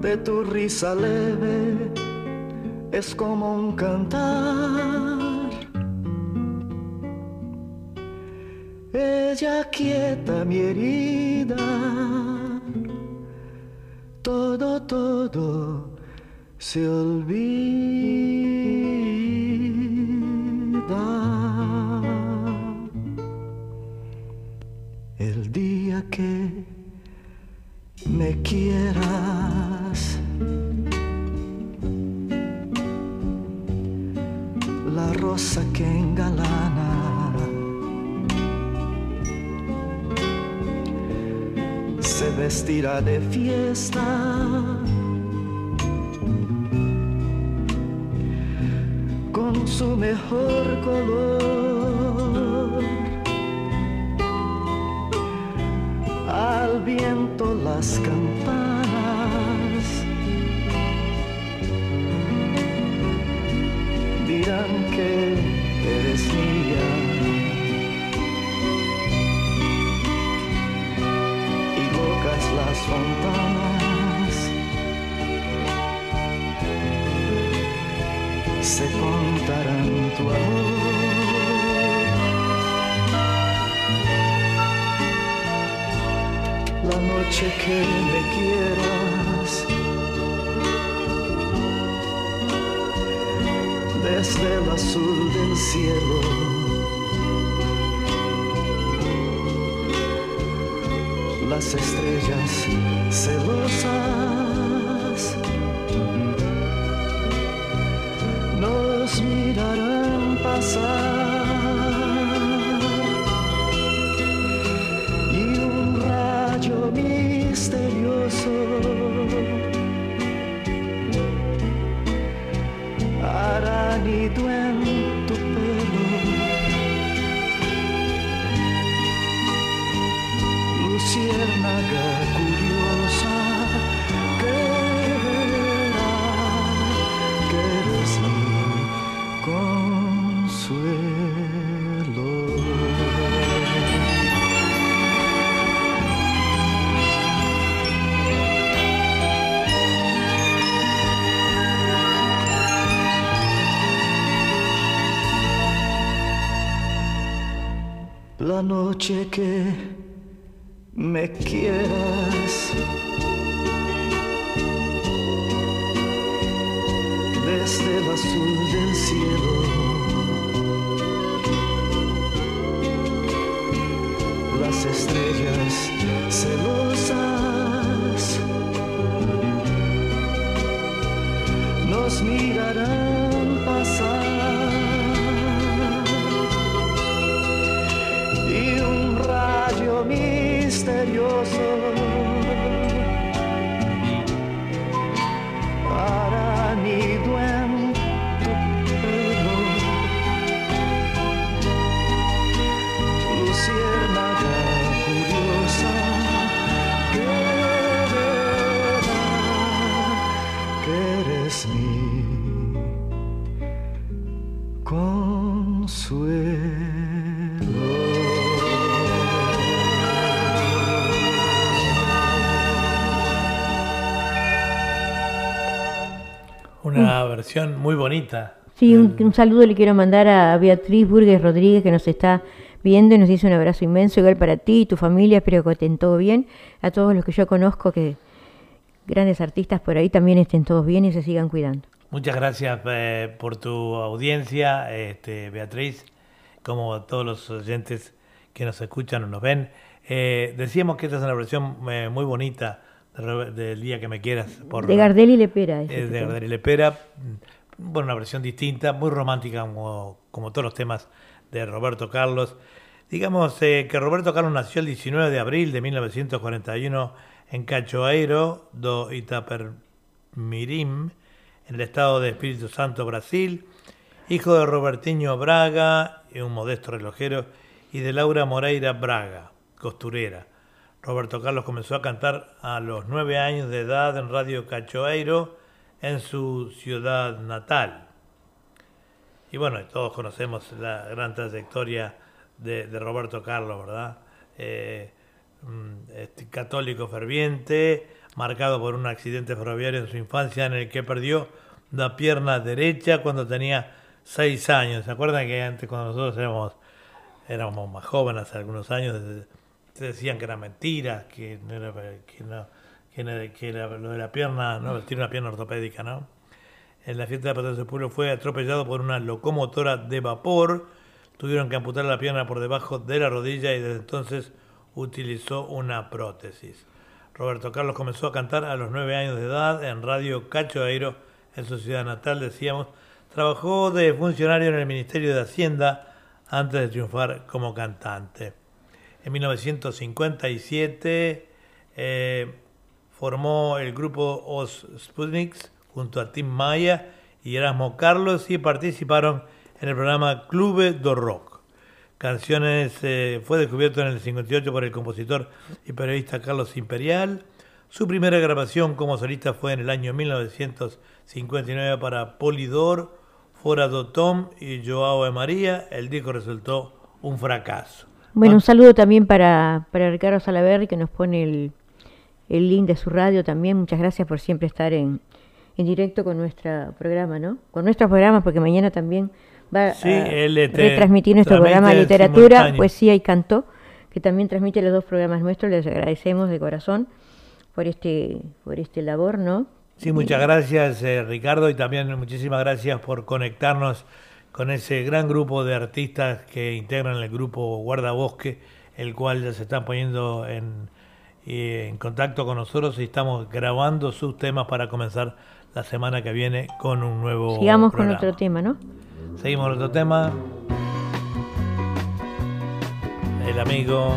Speaker 10: de tu risa leve, es como un cantar. Ella quieta mi herida, todo, todo se olvida. El día que me quieras. Rosa que engalana. Se vestirá de fiesta. Con su mejor color. al viento las campanas dirán que eres mía. Y locas las fontanas. Se contarán tu amor. La noche que me quieras, desde el azul del cielo. Las estrellas celosas nos mirarán pasar La
Speaker 1: bonita.
Speaker 2: Sí, un, un saludo le quiero mandar a Beatriz Burgues Rodríguez que nos está viendo y nos dice un abrazo inmenso, igual para ti y tu familia, espero que estén todo bien. A todos los que yo conozco, que grandes artistas por ahí también estén todos bien y se sigan cuidando.
Speaker 1: Muchas gracias eh, por tu audiencia, este, Beatriz, como todos los oyentes que nos escuchan o nos ven. Eh, decíamos que esta es una versión eh, muy bonita de del Día que me quieras. Por,
Speaker 2: De Gardel y Lepera.
Speaker 1: eh, de. Gardel y Lepera. Bueno, una versión distinta, muy romántica como, como todos los temas de Roberto Carlos. Digamos eh, que Roberto Carlos nació el 19 de abril de 1941 en Cachoeiro do Itapermirim, en el estado de Espíritu Santo, Brasil. Hijo de Robertinho Braga, un modesto relojero, y de Laura Moreira Braga, costurera. Roberto Carlos comenzó a cantar a los nueve años de edad en Radio Cachoeiro, en su ciudad natal. Y bueno, todos conocemos la gran trayectoria de, Roberto Carlos, ¿verdad? Eh, mm, este, católico ferviente, marcado por un accidente ferroviario en su infancia en el que perdió la pierna derecha cuando tenía seis años. ¿Se acuerdan que antes cuando nosotros éramos, éramos más jóvenes, hace algunos años, se decían que era mentira, que no era, que no, que no- que la- lo de la pierna, no, tiene una pierna ortopédica, ¿no? En la fiesta de Patrón del Pueblo fue atropellado por una locomotora de vapor. Tuvieron que amputar la pierna por debajo de la rodilla y desde entonces utilizó una prótesis. Roberto Carlos comenzó a cantar a los nueve años de edad en Radio Cachoeiro, en su ciudad natal, decíamos. Trabajó de funcionario en el Ministerio de Hacienda antes de triunfar como cantante. En 1957 eh, formó el grupo Os Sputniks junto a Tim Maya y Erasmo Carlos y participaron en el programa Clube do Rock. Canciones eh, fue descubierto en el 58 por el compositor y periodista Carlos Imperial. Su primera grabación como solista fue en el año 1959 para Polidor, Fora do Tom y Joao de María. El disco resultó un fracaso.
Speaker 2: Bueno, un saludo también para, para Ricardo Salaverri que nos pone el, el link de su radio también. Muchas gracias por siempre estar en, en directo con nuestro programa, ¿no? Con nuestros programas, porque mañana también va
Speaker 1: Sí,
Speaker 2: a
Speaker 1: este,
Speaker 2: retransmitir nuestro programa de literatura,
Speaker 1: simultáneo.
Speaker 2: poesía y canto, que también transmite los dos programas nuestros. Les agradecemos de corazón por este, por este labor, ¿no?
Speaker 1: Sí, muchas gracias eh, Ricardo y también muchísimas gracias por conectarnos con ese gran grupo de artistas que integran el grupo Guardabosque, el cual ya se están poniendo en, eh, en contacto con nosotros y estamos grabando sus temas para comenzar la semana que viene con un nuevo
Speaker 2: Sigamos con otro tema, ¿no?
Speaker 1: Seguimos con otro tema. El amigo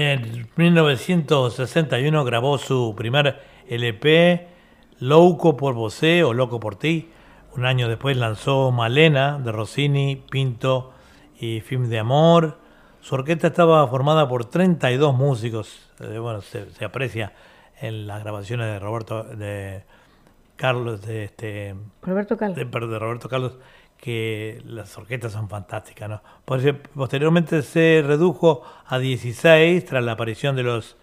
Speaker 1: En 1961 grabó su primer LP, Louco por Vosé o Loco por Ti. Un año después lanzó Malena de Rossini, Pinto y Film de Amor. Su orquesta estaba formada por 32 músicos. Eh, bueno, se, se aprecia en las grabaciones de Roberto, de Carlos, de este,
Speaker 2: Roberto Carlos.
Speaker 1: de Roberto Carlos, que las orquestas son fantásticas, Posteriormente se redujo a 16 tras la aparición de los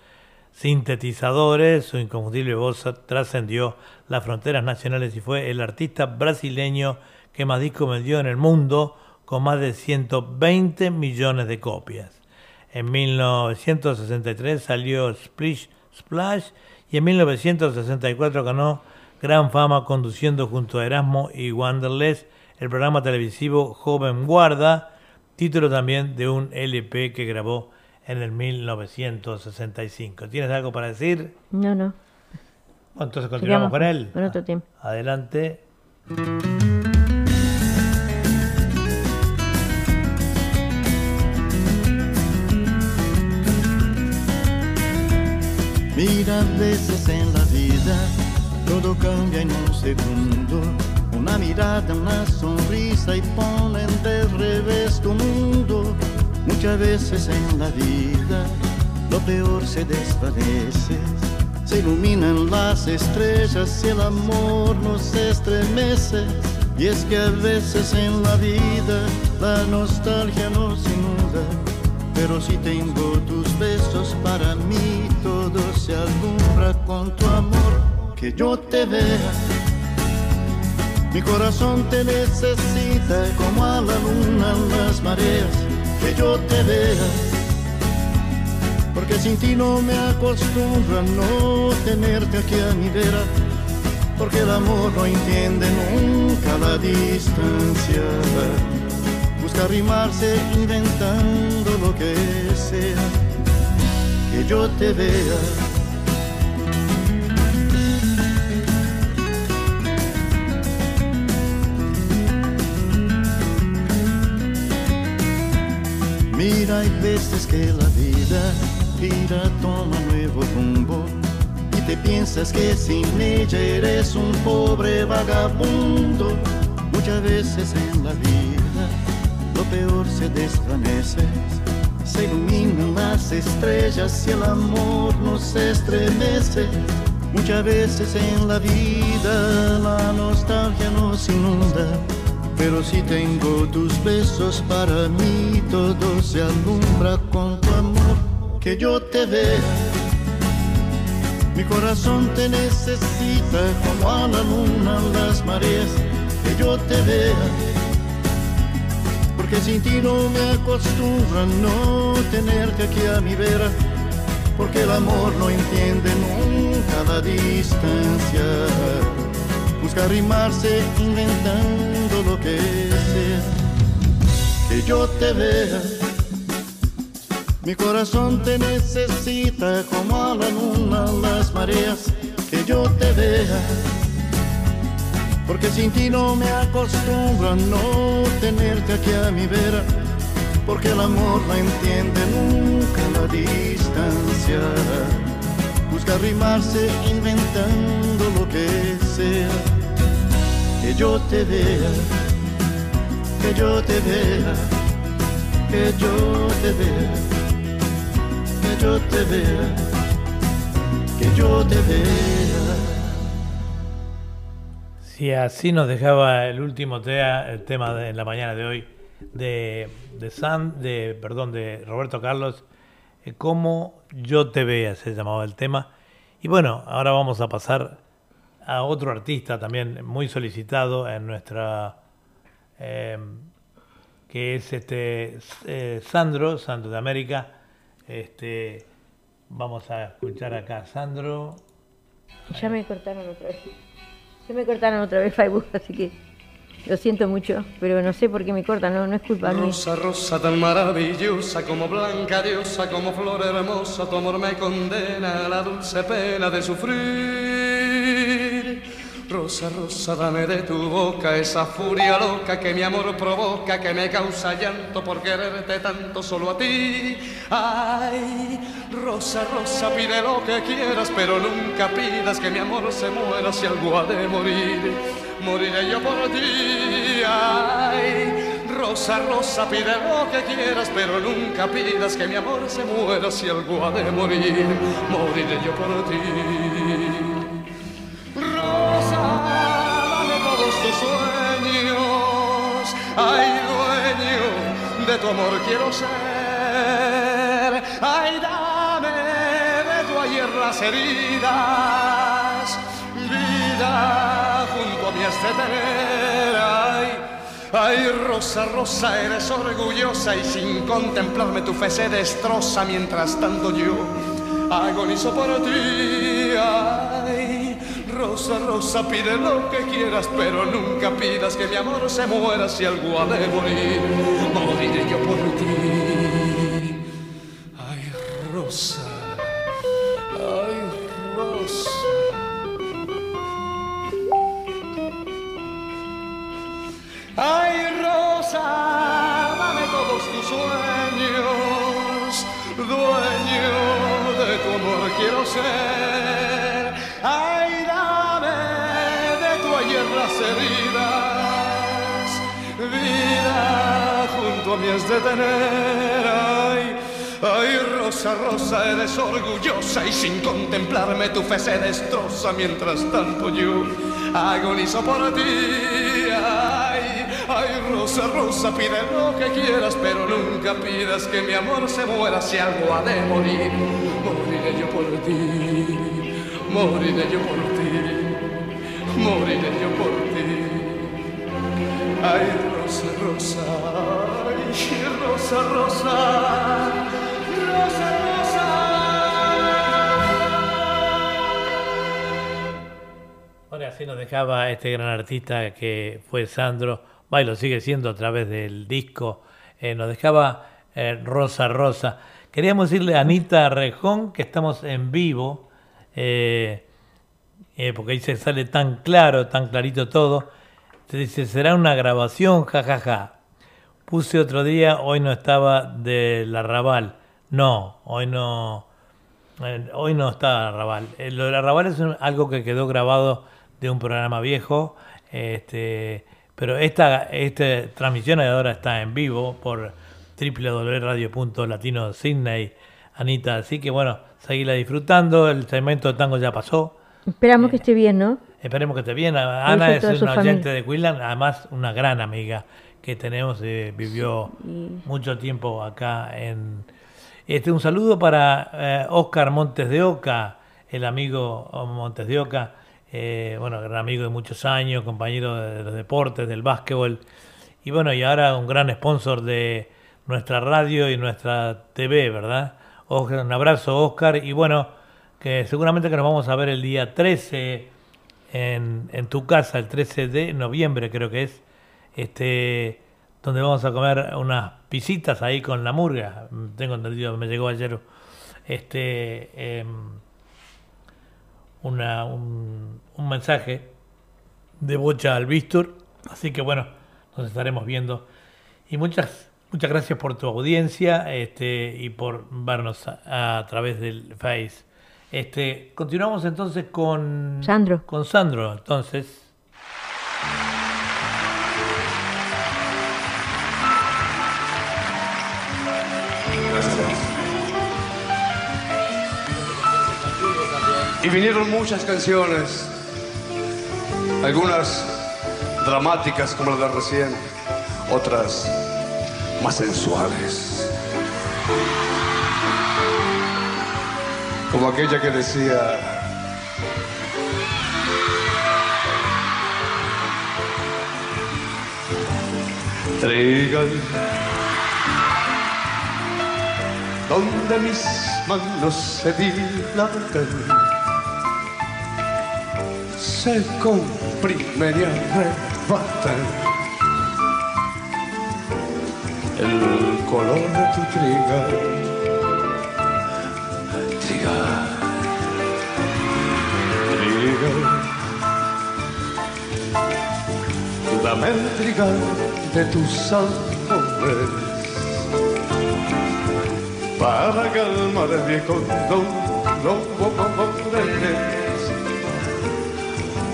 Speaker 1: sintetizadores, su inconfundible voz trascendió las fronteras nacionales y fue el artista brasileño que más discos vendió en el mundo, con más de 120 millones de copias. En 1963 salió Splish Splash y en 1964 ganó gran fama conduciendo junto a Erasmo y Wanderless el programa televisivo Joven Guarda, título también de un LP que grabó en el 1965. ¿Tienes algo para decir?
Speaker 2: No, no.
Speaker 1: Bueno, entonces continuamos
Speaker 2: Sigamos
Speaker 1: con él.
Speaker 2: con otro tema.
Speaker 1: Adelante.
Speaker 11: Mira, a veces en la vida todo cambia en un segundo. Una mirada, una sonrisa y ponen de revés tu mundo. Muchas veces en la vida lo peor se desvanece. Se iluminan las estrellas y el amor nos estremece. Y es que a veces en la vida la nostalgia nos inunda. Pero si tengo tus besos para mí, todo se alumbra con tu amor. Que yo te vea, mi corazón te necesita como a la luna las mareas. Que yo te vea, porque sin ti no me acostumbro a no tenerte aquí a mi vera. Porque el amor no entiende nunca la distancia busca rimarse inventando lo que sea, que yo te vea. Mira, hay veces que la vida gira, toma nuevo rumbo y te piensas que sin ella eres un pobre vagabundo. Muchas veces en la vida lo peor se desvanece, se iluminan las estrellas y el amor nos estremece. Muchas veces en la vida la nostalgia nos inunda, pero si tengo tus besos para mí todo se alumbra con tu amor, que yo te vea. Mi corazón te necesita como a la luna las mareas, que yo te vea porque sin ti no me acostumbro a no tenerte aquí a mi vera, porque el amor no entiende nunca la distancia, busca rimarse inventando que yo te vea, mi corazón te necesita como a la luna las mareas, que yo te vea. Porque sin ti no me acostumbro a no tenerte aquí a mi vera, porque el amor no entiende nunca la distancia, busca rimarse inventando lo que sea, que yo te vea, que yo te vea, que yo te vea, que yo te vea, que yo te vea.
Speaker 1: Si así nos dejaba el último el tema de en la mañana de hoy de, de San, de, perdón, de Roberto Carlos, eh, Cómo yo te vea se llamaba el tema. Y bueno, ahora vamos a pasar a otro artista también muy solicitado en nuestra, eh, que es este eh, Sandro, Sandro de América. Este, vamos a escuchar acá a Sandro.
Speaker 2: Ya me cortaron otra vez. Ya me cortaron otra vez Facebook, así que lo siento mucho, pero no sé por qué me cortan, no, no es culpa mía.
Speaker 12: Rosa, rosa tan maravillosa, como blanca diosa, como flor hermosa, tu amor me condena a la dulce pena de sufrir. Rosa, rosa, dame de tu boca esa furia loca que mi amor provoca, que me causa llanto por quererte tanto solo a ti. Ay, rosa, rosa, pide lo que quieras, pero nunca pidas que mi amor se muera si algo ha de morir. Moriré yo por ti. Ay, rosa, rosa, pide lo que quieras, pero nunca pidas que mi amor se muera si algo ha de morir. Moriré yo por ti. Rosa, dame todos tus sueños. Ay, dueño de tu amor quiero ser. Ay, dame de tu ayer las heridas. Vida junto a de tener. Ay, Ay, Rosa, Rosa, eres orgullosa y sin contemplarme tu fe se destroza mientras tanto yo agonizo por ti. Rosa, Rosa, pide lo que quieras, pero nunca pidas que mi amor se muera si algo ha de morir. Moriré yo por ti. Ay, Rosa. Ay, Rosa. Ay, Rosa, dame todos tus sueños, dueño de tu amor quiero ser. Junto a mí es de tener. Ay, Ay, Rosa, Rosa, eres orgullosa y sin contemplarme tu fe se destroza mientras tanto yo agonizo por ti. Ay, ay, Rosa, Rosa, pide lo que quieras, pero nunca pidas que mi amor se muera si algo ha de morir. Moriré yo por ti, moriré yo por ti, moriré yo por ti. Ay, Rosa, Rosa, ay, Rosa, Rosa.
Speaker 1: Bueno, así nos dejaba este gran artista que fue Sandro, y lo sigue siendo a través del disco. Eh, nos dejaba eh, Rosa Rosa. Queríamos decirle a Anita Rejón que estamos en vivo, eh, porque ahí se sale tan claro, tan clarito todo. Se dice, será una grabación, jajaja. Ja, ja. Puse otro día, hoy no estaba del arrabal. No, hoy no, hoy no está arrabal. Lo del arrabal es algo que quedó grabado de un programa viejo, este, pero esta, esta transmisión ahora está en vivo por www.radio.latino Sydney, Anita, así que bueno, seguirla disfrutando, el segmento de tango ya pasó.
Speaker 2: Esperamos que esté bien, ¿no?
Speaker 1: Esperemos que esté bien. Ana es una oyente de Quillan, además una gran amiga que tenemos, eh, vivió sí. mucho tiempo acá en... Este, un saludo para eh, Oscar Montes de Oca, el amigo Montes de Oca, eh, bueno, gran amigo de muchos años, compañero de los deportes, del básquetbol, y bueno, y ahora un gran sponsor de nuestra radio y nuestra TV, ¿verdad? Un abrazo, Oscar, y bueno, que seguramente que nos vamos a ver el día 13 en, en tu casa, el 13 de noviembre creo que es, este donde vamos a comer unas pisitas ahí con la murga, tengo entendido, me llegó ayer este... Eh, una, un, mensaje de Bocha al Víctor. Así que bueno, nos estaremos viendo. Y muchas, muchas gracias por tu audiencia este, y por vernos a, través del Face. Este, continuamos entonces con
Speaker 2: Sandro.
Speaker 1: Con Sandro, entonces.
Speaker 12: Y vinieron muchas canciones, algunas dramáticas como la de recién, otras más sensuales. Como aquella que decía, Trigal, donde mis manos se dilatan se comprimen y arrebatan el color de tu trigal. Dame el trigal de tus amores para calmar el viejo dolor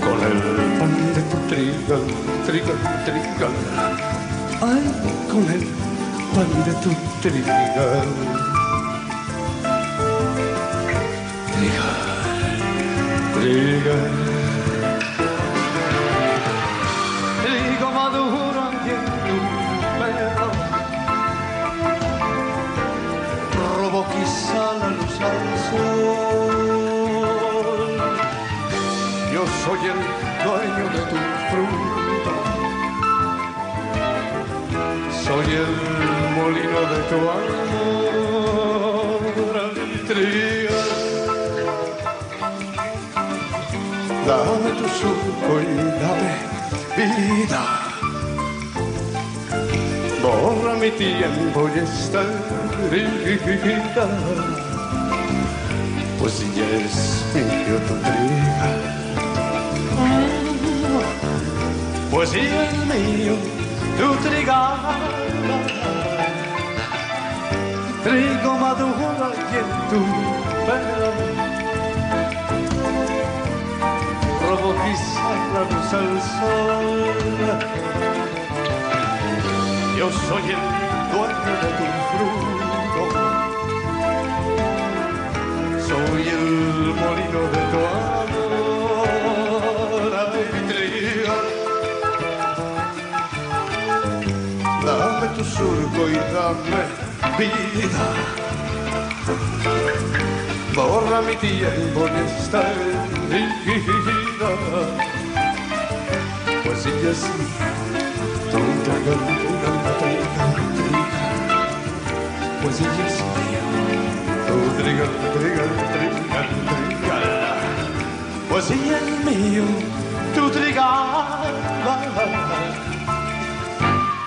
Speaker 12: con el pan de tu trigal, trigal, trigal. Ay, con el pan de tu trigal. Trigal, trigal. Soy el dueño de tu fruto. Soy el molino de tu amor al trigal. Dame tu suco y dame vida. Borra mi tiempo y esta herida. Pues ya es mío tu pues si el mío
Speaker 3: tu trigada. Trigo maduro y en tu pelo robo quizá la luz al sol. Yo soy el dueño de tu fruto, soy el molino de tu amor. Dame tu surco y dame vida. Borra mi tiempo en esta herida. Pues si es tu trigo, Pues si es tu trigo, trigo, trigo, trigo. Pues si es mío, tu trigo.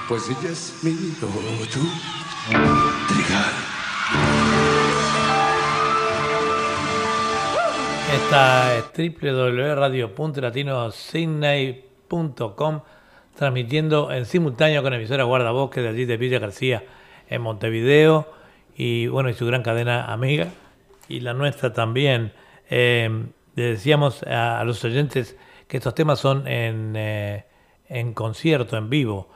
Speaker 3: Pues si es mío, tu
Speaker 1: Esta es www.radio.latinosidney.com transmitiendo en simultáneo con emisora Guardabosque de allí de Villa García en Montevideo y bueno y su gran cadena amiga y la nuestra también. Eh, decíamos a, a los oyentes que estos temas son en, eh, en concierto, en vivo,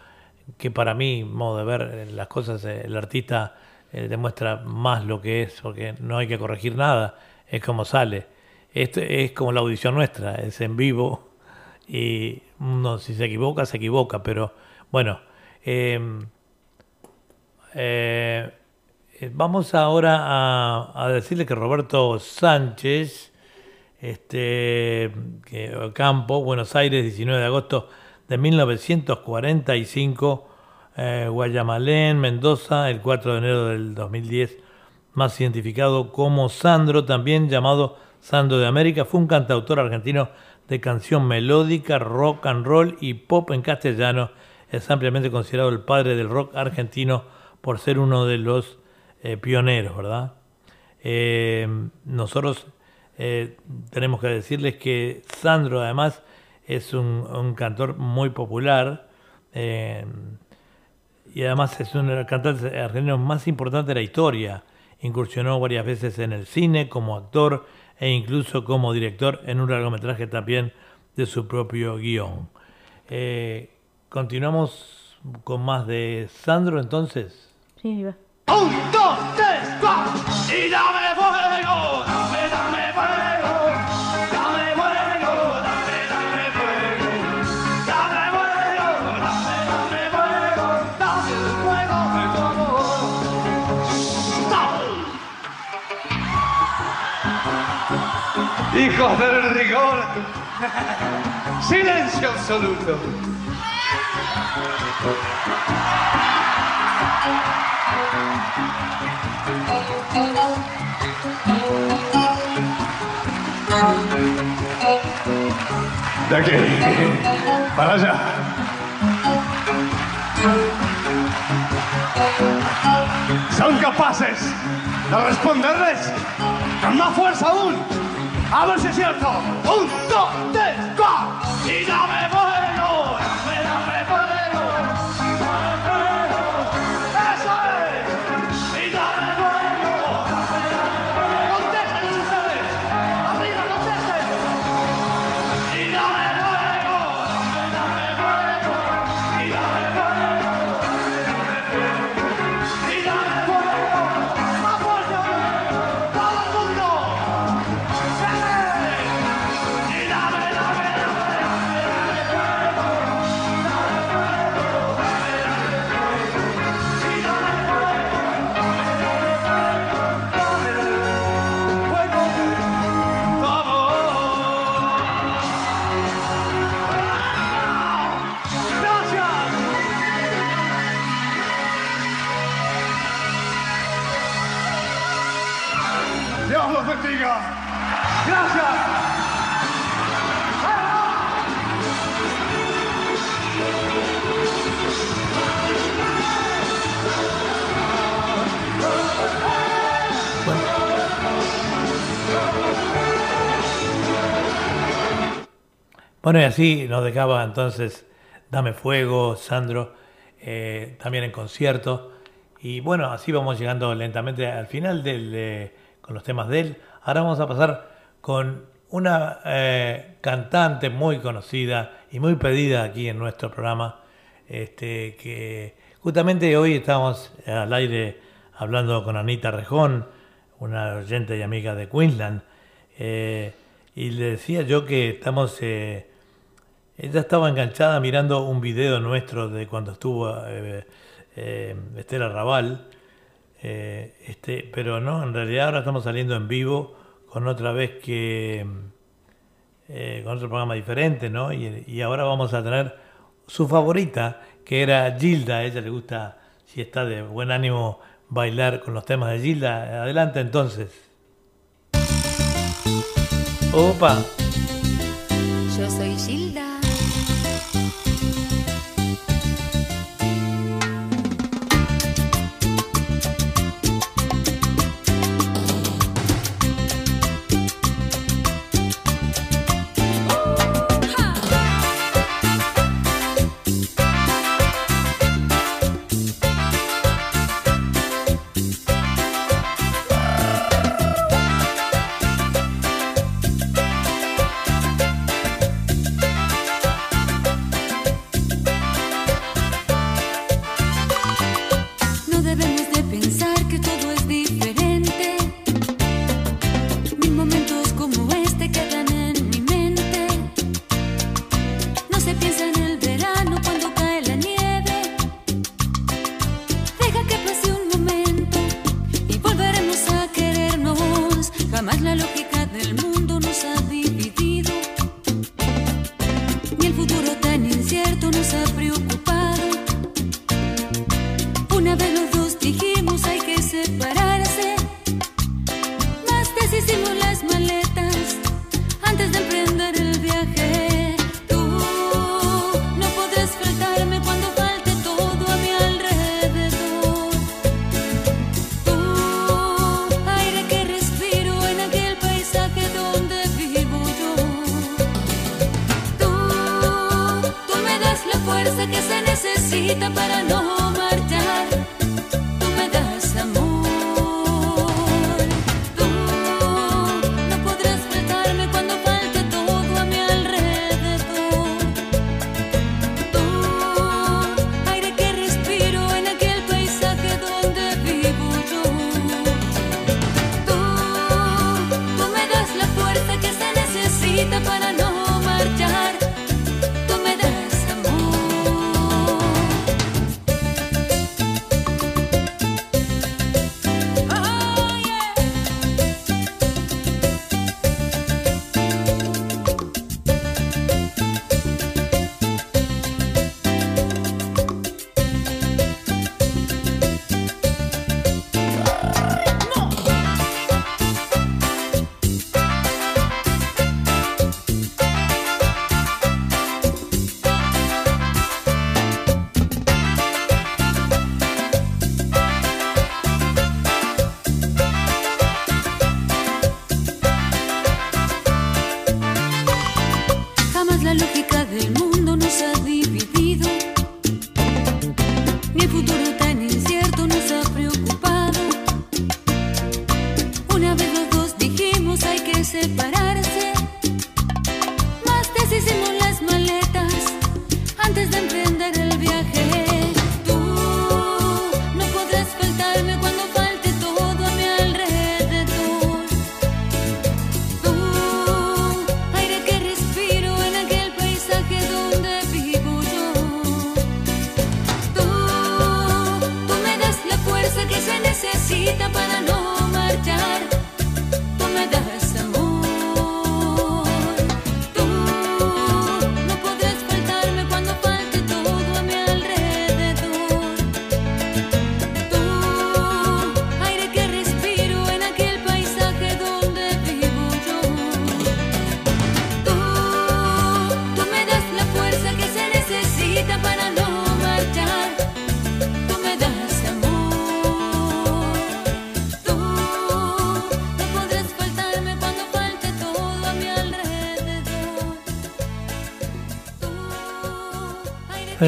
Speaker 1: que para mí, modo de ver eh, las cosas, eh, el artista eh, demuestra más lo que es, porque no hay que corregir nada, es como sale. Esto es como la audición nuestra, es en vivo y uno si se equivoca, se equivoca, pero bueno. eh, vamos ahora a, a decirle que Roberto Sánchez, este Campo, Buenos Aires, 19 de agosto de 1945, eh, Guayamalén, Mendoza, el 4 de enero del 2010, más identificado como Sandro, también llamado Sandro de América, fue un cantautor argentino de canción melódica, rock and roll y pop en castellano. Es ampliamente considerado el padre del rock argentino por ser uno de los eh, pioneros, ¿verdad? Eh, nosotros eh, tenemos que decirles que Sandro además es un, un cantor muy popular eh, y además es uno de los cantantes argentinos más importantes de la historia. Incursionó varias veces en el cine como actor e incluso como director en un largometraje también de su propio guion. Eh, continuamos con más de Sandro entonces.
Speaker 2: Sí, ahí va.
Speaker 3: Un, dos, tres, cuatro. Y dame fuego, Hijos del rigor. Silencio absoluto. De aquí, para allá. ¿Son capaces de responderles con más fuerza aún? A ver si es cierto. Un, dos, tres, cuatro. Y dame fuego,
Speaker 1: Bueno, y así nos dejaba entonces Dame Fuego, Sandro. eh, también en concierto. Y bueno, así vamos llegando lentamente al final del, con los temas de él. Ahora vamos a pasar con una eh, cantante muy conocida y muy pedida aquí en nuestro programa, este, que justamente hoy estamos al aire hablando con Anita Rejón, una oyente y amiga de Queensland, eh, y le decía yo que estamos, eh, ella estaba enganchada mirando un video nuestro de cuando estuvo eh, Estela Raval, este, pero no, en realidad ahora estamos saliendo en vivo con otra vez que, con otro programa diferente, ¿no? Y, y ahora vamos a tener su favorita, que era Gilda, a ella le gusta, si está de buen ánimo, bailar con los temas de Gilda. Adelante entonces. Opa.
Speaker 13: Yo soy Gilda.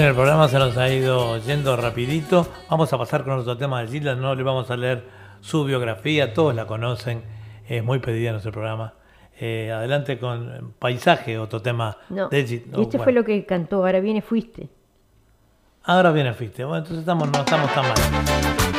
Speaker 14: Bueno, el programa se nos ha ido yendo rapidito. Vamos a pasar con otro tema de Gilda. No le vamos a leer su biografía, todos la conocen. Es muy pedida en nuestro programa. Eh, adelante con Paisaje, otro tema
Speaker 2: No,
Speaker 14: de Gilda.
Speaker 2: este
Speaker 14: Bueno,
Speaker 2: fue lo que cantó, ahora viene Fuiste.
Speaker 14: Ahora viene Fiste. Bueno, entonces estamos, no estamos tan mal.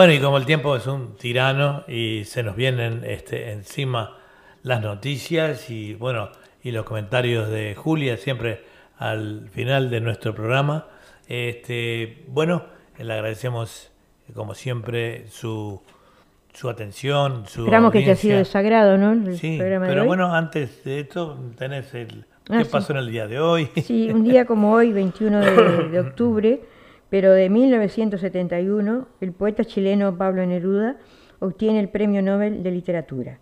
Speaker 14: Bueno, y como el tiempo es un tirano y se nos vienen este, encima las noticias y bueno, y los comentarios de Julia siempre al final de nuestro programa. Este, bueno, le agradecemos como siempre su, su atención, su
Speaker 2: Esperamos que te ha sido de sagrado, ¿no? El
Speaker 14: Sí,
Speaker 2: programa de
Speaker 14: pero
Speaker 2: hoy.
Speaker 14: bueno, antes de esto tenés el
Speaker 2: Ah,
Speaker 14: qué
Speaker 2: sí.
Speaker 14: pasó en el día de hoy.
Speaker 2: Sí, un día como hoy, 21 de, de octubre, pero de 1971, el poeta chileno Pablo Neruda obtiene el Premio Nobel de Literatura.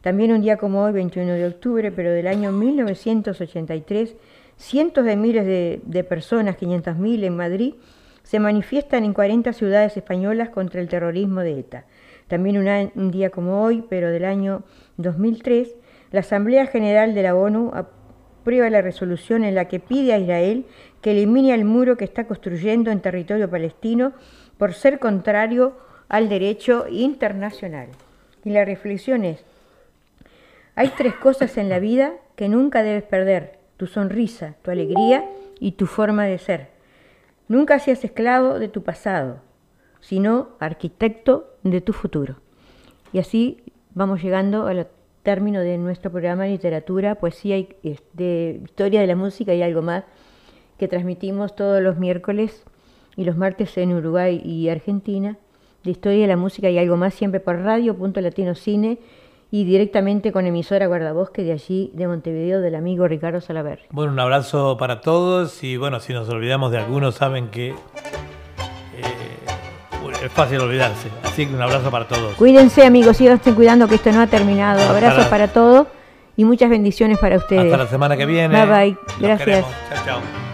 Speaker 2: También un día como hoy, 21 de octubre, pero del año 1983, cientos de miles de, de personas, 500.000 en Madrid, se manifiestan en 40 ciudades españolas contra el terrorismo de ETA. También un, día como hoy, pero del año 2003, la Asamblea General de la ONU aprueba la resolución en la que pide a Israel que elimine el muro que está construyendo en territorio palestino por ser contrario al derecho internacional. Y la reflexión es, hay tres cosas en la vida que nunca debes perder, tu sonrisa, tu alegría y tu forma de ser. Nunca seas esclavo de tu pasado, sino arquitecto de tu futuro. Y así vamos llegando al término de nuestro programa de literatura, poesía y de historia de la música y algo más que transmitimos todos los miércoles y los martes en Uruguay y Argentina, de historia de la música y algo más, siempre por radio.latinocine y directamente con emisora Guardabosque de allí, de Montevideo, del amigo Ricardo Salaverri.
Speaker 14: Bueno, un abrazo para todos y bueno, si nos olvidamos de algunos, saben que
Speaker 1: es fácil olvidarse. Así que un abrazo para todos.
Speaker 2: Cuídense, amigos, síganse cuidando que esto no ha terminado. Abrazos para todos y muchas bendiciones para ustedes.
Speaker 1: Hasta la semana que viene.
Speaker 2: Bye bye. Gracias.
Speaker 1: Chao, chao.